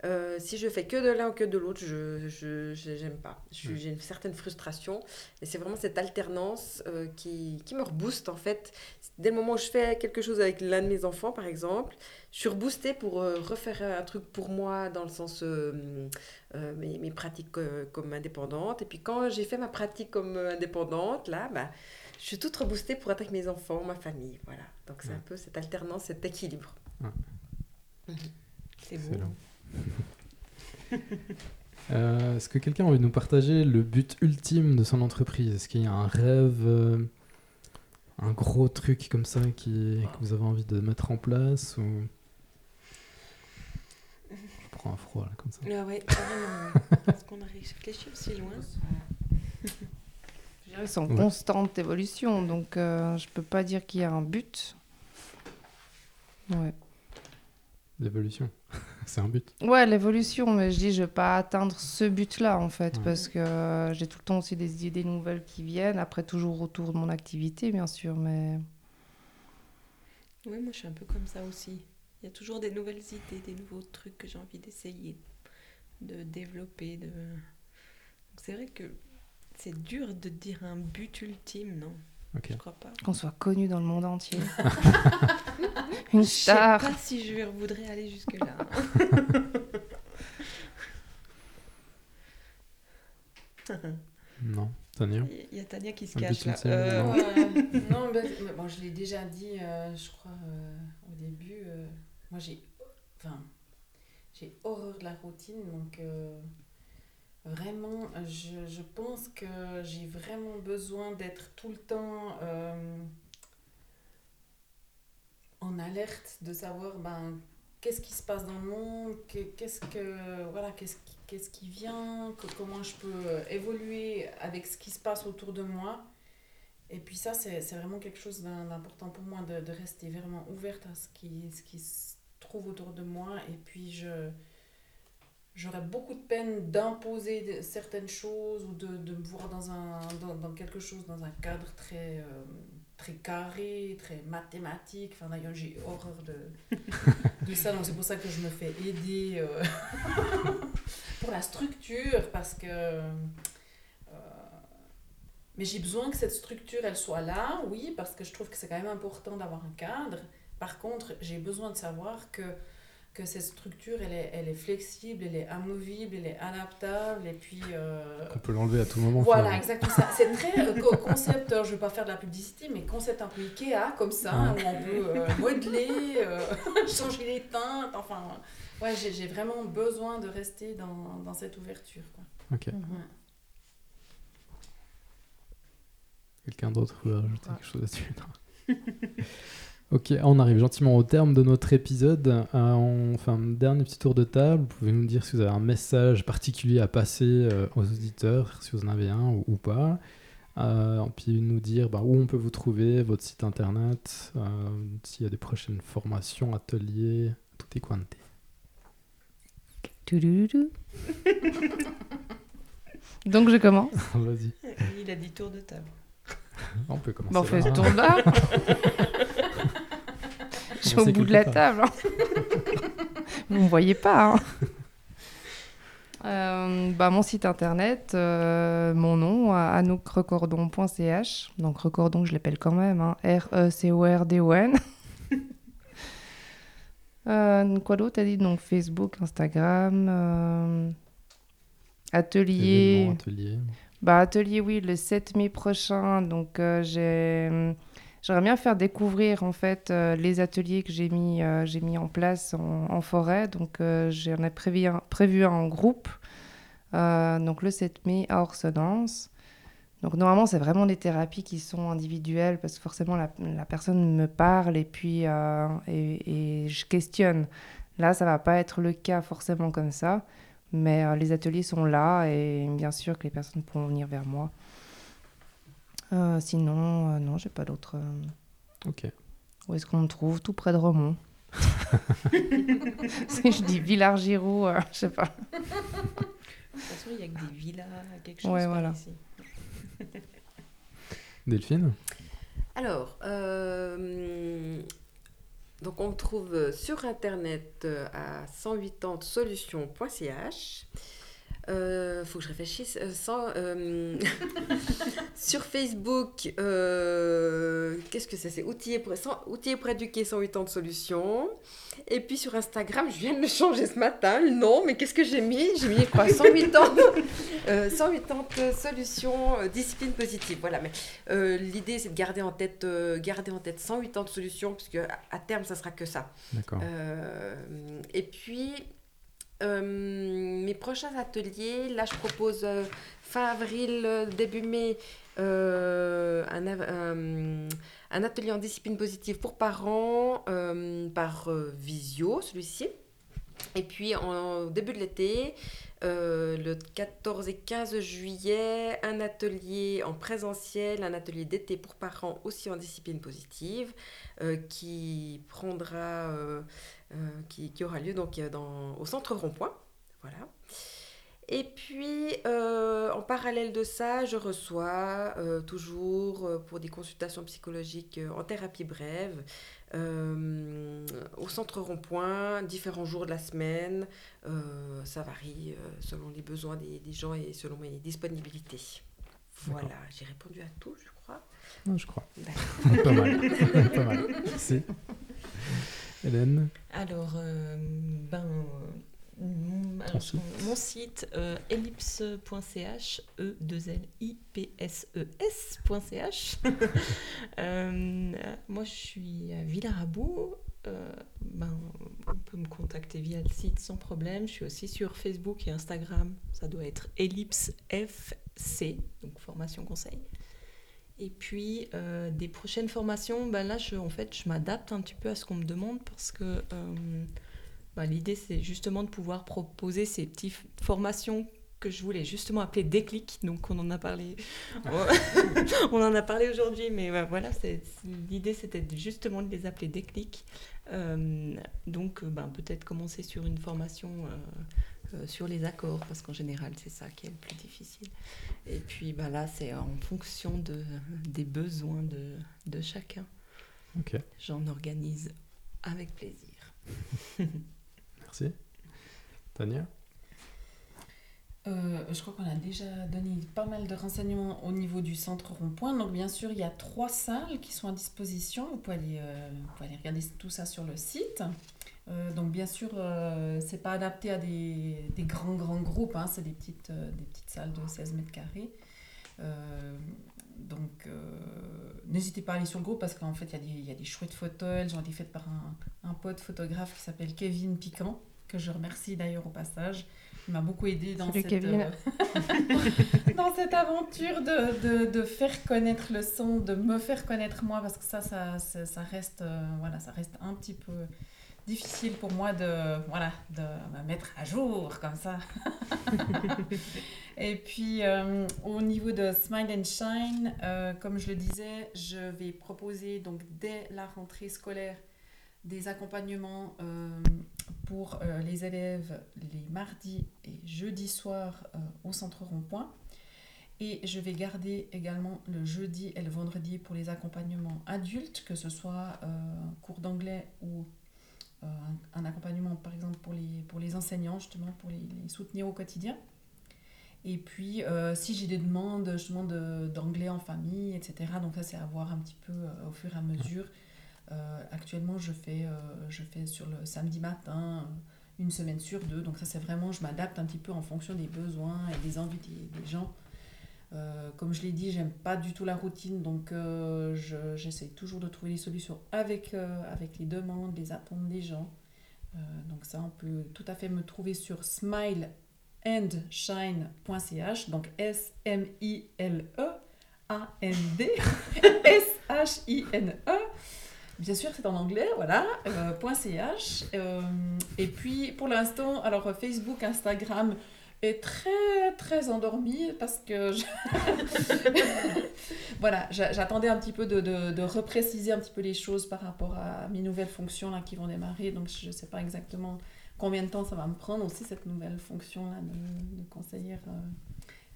Euh, si je fais que de l'un ou que de l'autre, je j'aime pas. Ouais. J'ai une certaine frustration et c'est vraiment cette alternance euh, qui, qui me rebooste en fait. Dès le moment où je fais quelque chose avec l'un de mes enfants, par exemple, je suis reboostée pour euh, refaire un truc pour moi dans le sens mes, mes pratiques comme indépendante. Et puis quand j'ai fait ma pratique comme indépendante, là, bah, je suis toute reboostée pour être avec mes enfants, ma famille. Voilà. Donc c'est Ouais. un peu cette alternance, cet équilibre. C'est beau. *laughs* Euh, Est-ce que quelqu'un a envie de nous partager le but ultime de son entreprise? Est-ce qu'il y a un rêve, euh, un gros truc comme ça qui, que vous avez envie de mettre en place ou... Je prends un froid là comme ça. Ah ouais. *laughs* Est-ce qu'on a réfléchi aussi loin Ils sont en Ouais. constante évolution, donc euh, je peux pas dire qu'il y a un but. Ouais. L'évolution, *laughs* c'est un but. Ouais, l'évolution, mais je dis, je vais pas atteindre ce but-là, en fait, Ouais. parce que euh, j'ai tout le temps aussi des idées nouvelles qui viennent, après toujours autour de mon activité, bien sûr, mais Oui, moi je suis un peu comme ça aussi. Il y a toujours des nouvelles idées, des nouveaux trucs que j'ai envie d'essayer, de développer. De... C'est vrai que c'est dur de dire un but ultime, non? Ok. Je crois pas. Qu'on soit connu dans le monde entier. *laughs* *laughs* Une Je sais star. pas si je voudrais aller jusque-là. Non, Tania Il y a Tania qui se Un cache but là. Euh, non. Euh, non, mais bon, je l'ai déjà dit, euh, je crois, euh, au début. euh, moi, j'ai enfin, j'ai horreur de la routine, donc euh, vraiment, je, je pense que j'ai vraiment besoin d'être tout le temps euh, en alerte, de savoir ben, qu'est-ce qui se passe dans le monde, que- qu'est-ce que voilà, qu'est-ce qui, qui vient, comment je peux euh, évoluer avec ce qui se passe autour de moi. Et puis ça, c'est vraiment quelque chose d'im- d'important pour moi, de, rester vraiment ouverte à ce qui, ce qui se trouve autour de moi. Et puis, j'aurais beaucoup de peine d'imposer certaines choses ou de, de me voir dans, un, dans, dans quelque chose, dans un cadre très, euh, très carré, très mathématique. Enfin, d'ailleurs, j'ai horreur de, *laughs* de ça. Donc, c'est pour ça que je me fais aider euh, *laughs* pour la structure, parce que... euh, mais j'ai besoin que cette structure, elle soit là, oui, parce que je trouve que c'est quand même important d'avoir un cadre. Par contre, j'ai besoin de savoir que, que cette structure, elle est, elle est flexible, elle est amovible, elle est adaptable, et puis... euh, On peut l'enlever à tout moment. voilà, finalement. exactement ça. C'est très euh, co- concept, euh, je ne vais pas faire de la publicité, mais concept un peu Ikea, comme ça, où on peut euh, modeler, euh, *laughs* changer les teintes, enfin... Ouais, j'ai j'ai vraiment besoin de rester dans, dans cette ouverture. Quoi. Ok. Ouais. Quelqu'un d'autre veut rajouter quelque chose là-dessus? *laughs* Ok, on arrive gentiment au terme de notre épisode. Euh, on fait un dernier petit tour de table. Vous pouvez nous dire si vous avez un message particulier à passer euh, aux auditeurs, si vous en avez un ou, ou pas. Euh, puis nous dire bah, où on peut vous trouver, votre site internet, euh, s'il y a des prochaines formations, ateliers, tout est quanté. Toudoudou. Donc je commence. *laughs* Vas-y, Il a dit tour de table. on peut commencer. Bon, on fait là, ce hein. tour là. *laughs* Suis au bout de la table. hein. *laughs* Vous ne me voyez pas. hein. Euh, bah, mon site internet, euh, mon nom, anoukrecordon.ch. Donc recordon, je l'appelle quand même. hein. R-E-C-O-R-D-O-N. *laughs* Euh, quoi d'autre T'as dit? Donc Facebook, Instagram, atelier. Ateliers. Bah, atelier, oui, le 7 mai prochain. Donc, j'ai... j'aimerais bien faire découvrir, en fait, euh, les ateliers que j'ai mis, euh, mis en place en, forêt. Donc, euh, j'en ai prévu un, prévu en groupe. Donc, le 7 mai à Orsedance. Donc, normalement, c'est vraiment des thérapies qui sont individuelles parce que forcément, la, personne me parle et puis et, je questionne. Là, ça va pas être le cas forcément comme ça. Mais les ateliers sont là et bien sûr que les personnes pourront venir vers moi. Euh, sinon, euh, non, j'ai pas d'autre. euh, Ok. Où est-ce qu'on me trouve? Tout près de Romont. *laughs* si je dis Villars-Giroux, euh, je sais pas. De toute façon, il y a que des villas, quelque chose Ouais, par voilà. ici. Delphine? Alors, euh, donc on me trouve sur internet à 180solutions.ch. Euh, faut que je réfléchisse. euh, sans, euh, *laughs* sur Facebook, euh, qu'est-ce que c'est? C'est outillé pour, sans- outillé pour éduquer 180 solutions. Et puis sur Instagram, je viens de le changer ce matin. le nom, mais qu'est-ce que j'ai mis? J'ai mis quoi? 180, euh, 180 solutions, euh, discipline positive. Voilà, mais l'idée c'est de garder en tête, garder en tête 180 solutions, puisque à, à terme ça sera que ça. D'accord. Et puis, mes prochains ateliers, là je propose euh, fin avril, euh, début mai, euh, un, atelier en discipline positive pour parents euh, par euh, visio, celui-ci. Et puis en début de l'été, euh, le 14 et 15 juillet, un atelier en présentiel, un atelier d'été pour parents aussi en discipline positive, euh, qui prendra, euh, qui, qui aura lieu donc dans, au centre Rond-Point. Voilà. Et puis, en parallèle de ça, je reçois toujours pour des consultations psychologiques en thérapie brève euh, au centre rond-point, différents jours de la semaine. Euh, ça varie euh, selon les besoins des, des gens et selon mes disponibilités. Voilà, j'ai répondu à tout, je crois. Non, je crois. D'accord. *laughs* Pas mal. *laughs* Pas mal. Merci. Hélène? Alors, euh, ben, euh, mon site euh, ellipse.ch, e 2 l i p s e. *laughs* Euh, moi, je suis à Villarabou. Euh, ben, on peut me contacter via le site sans problème. Je suis aussi sur Facebook et Instagram. Ça doit être ellipse FC, donc formation conseil. Et puis, euh, des prochaines formations, ben là, je, en fait, je m'adapte un petit peu à ce qu'on me demande parce que euh, ben, l'idée, c'est justement de pouvoir proposer ces petites formations que je voulais justement appeler déclic. Donc, on en a parlé, *laughs* on en a parlé aujourd'hui, mais voilà, c'est- l'idée, c'était justement de les appeler déclic. Euh, donc, ben, peut-être commencer sur une formation euh, euh, sur les accords, parce qu'en général, c'est ça qui est le plus difficile. Et puis ben, là, c'est en fonction de, des besoins de, de chacun. J'en organise avec plaisir. *laughs* merci. Tania Euh, je crois qu'on a déjà donné pas mal de renseignements au niveau du centre rond-point. Donc, bien sûr, il y a trois salles qui sont à disposition. Vous pouvez aller, euh, regarder tout ça sur le site. Euh, donc, bien sûr, c'est pas adapté à des, grands, grands groupes. hein. C'est des petites, des petites salles de 16 mètres carrés. Donc, euh, n'hésitez pas à aller sur le groupe parce qu'en fait, il y, a des- il y a des chouettes photos. Elles ont été faites par un, un pote photographe qui s'appelle Kevin Piquant, que je remercie d'ailleurs au passage. Il m'a beaucoup aidé dans cette, euh, *laughs* dans cette aventure de, de, de faire connaître le son, de me faire connaître moi, parce que ça, ça, ça, ça reste, euh, voilà, ça reste un petit peu difficile pour moi de, voilà, de me mettre à jour comme ça. *laughs* Et puis, euh, au niveau de Smile and Shine, euh, comme je le disais, je vais proposer donc dès la rentrée scolaire des accompagnements euh, pour les élèves les mardis et jeudis soirs au centre rond-point. Et je vais garder également le jeudi et le vendredi pour les accompagnements adultes, que ce soit cours d'anglais ou un, un accompagnement par exemple pour les, pour les enseignants, justement pour les, soutenir au quotidien. Et puis, euh, si j'ai des demandes justement d'anglais en famille, etc., donc ça c'est à voir un petit peu euh, au fur et à mesure. Euh, actuellement, je fais, euh, je fais sur le samedi matin, euh, une semaine sur deux. Donc ça, c'est vraiment, je m'adapte un petit peu en fonction des besoins et des envies des gens. Euh, comme je l'ai dit, j'aime pas du tout la routine, donc euh, je- j'essaie toujours de trouver des solutions avec, euh, avec les demandes, les attentes des gens. Euh, donc ça, on peut tout à fait me trouver sur smileandshine.ch, donc S-M-I-L-E-A-N-D S-H-I-N-E. *laughs* Bien sûr, c'est en anglais, voilà, .ch. Et puis, pour l'instant, alors Facebook, Instagram est très, très endormi parce que *laughs* voilà, j'a- j'attendais un petit peu de, de, de repréciser un petit peu les choses par rapport à mes nouvelles fonctions là, qui vont démarrer. Donc, je sais pas exactement combien de temps ça va me prendre aussi, cette nouvelle fonction là, de, de conseillère euh,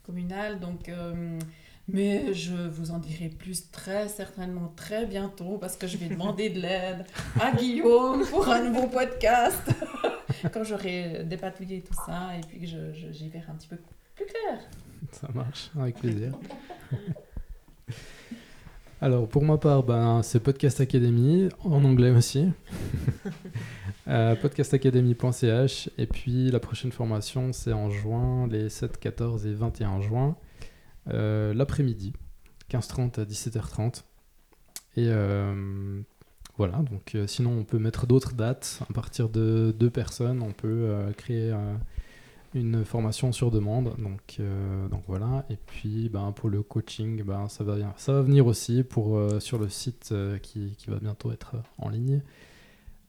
communale. Donc, euh, mais je vous en dirai plus très certainement très bientôt parce que je vais demander de l'aide à Guillaume pour un nouveau podcast *laughs* *laughs* quand j'aurai dépatouillé tout ça et puis que j'y verrai un petit peu plus clair. *laughs* Ça marche, avec plaisir. *laughs* Alors, pour ma part, ben, c'est Podcast Academy, en anglais aussi. Euh, podcastacademy.ch. Et puis, la prochaine formation, c'est en juin, les 7, 14 et 21 juin, euh, l'après-midi, 15h30 à 17h30. Et euh, voilà, donc euh, sinon, on peut mettre d'autres dates. À partir de deux personnes, on peut euh, créer. euh, une formation sur demande. Donc, donc voilà. Et puis ben, pour le coaching, ben, ça, va, venir aussi pour, sur le site qui va bientôt être en ligne.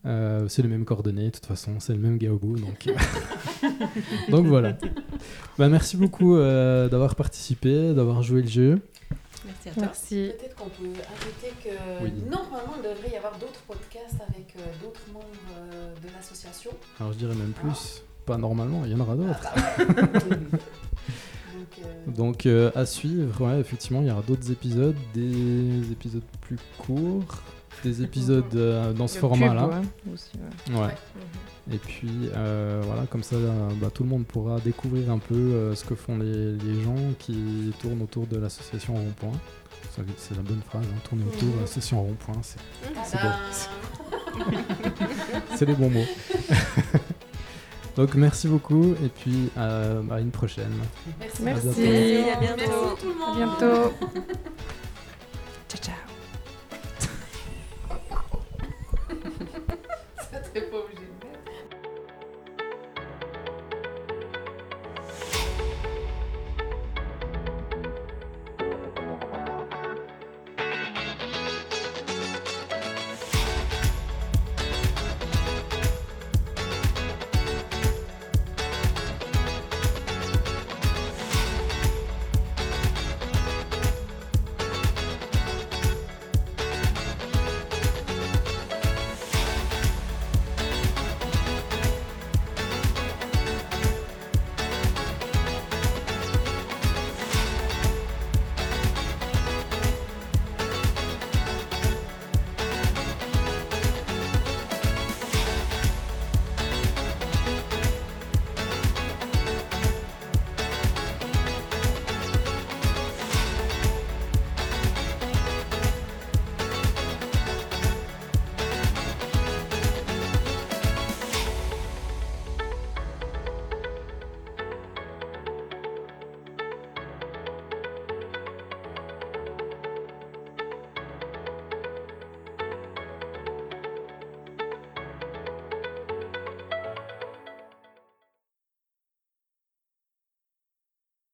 Euh, c'est les mêmes coordonnées, de toute façon, c'est le même gars au bout. Donc, *laughs* donc voilà. Ben, merci beaucoup euh, d'avoir participé, d'avoir joué le jeu. Merci à toi. Merci. Peut-être qu'on peut ajouter que Oui. normalement il devrait y avoir d'autres podcasts avec euh, d'autres membres euh, de l'association. Alors je dirais même plus, pas normalement, il y en aura d'autres. *laughs* Donc, euh, Donc euh, à suivre, ouais, effectivement, il y aura d'autres épisodes, des épisodes plus courts, des épisodes euh, dans ce format-là. ouais. Ouais. Et puis euh, voilà, comme ça, bah, tout le monde pourra découvrir un peu euh, ce que font les, les gens qui tournent autour de l'association Rond-Point. C'est la bonne phrase, hein, tourner autour de l'association Rond-Point, c'est c'est beau. *laughs* c'est les bons mots. *laughs* Donc merci beaucoup et puis euh, à une prochaine. Merci. Merci. bientôt. À bientôt. Merci tout le À monde. bientôt. *laughs* Depois disso.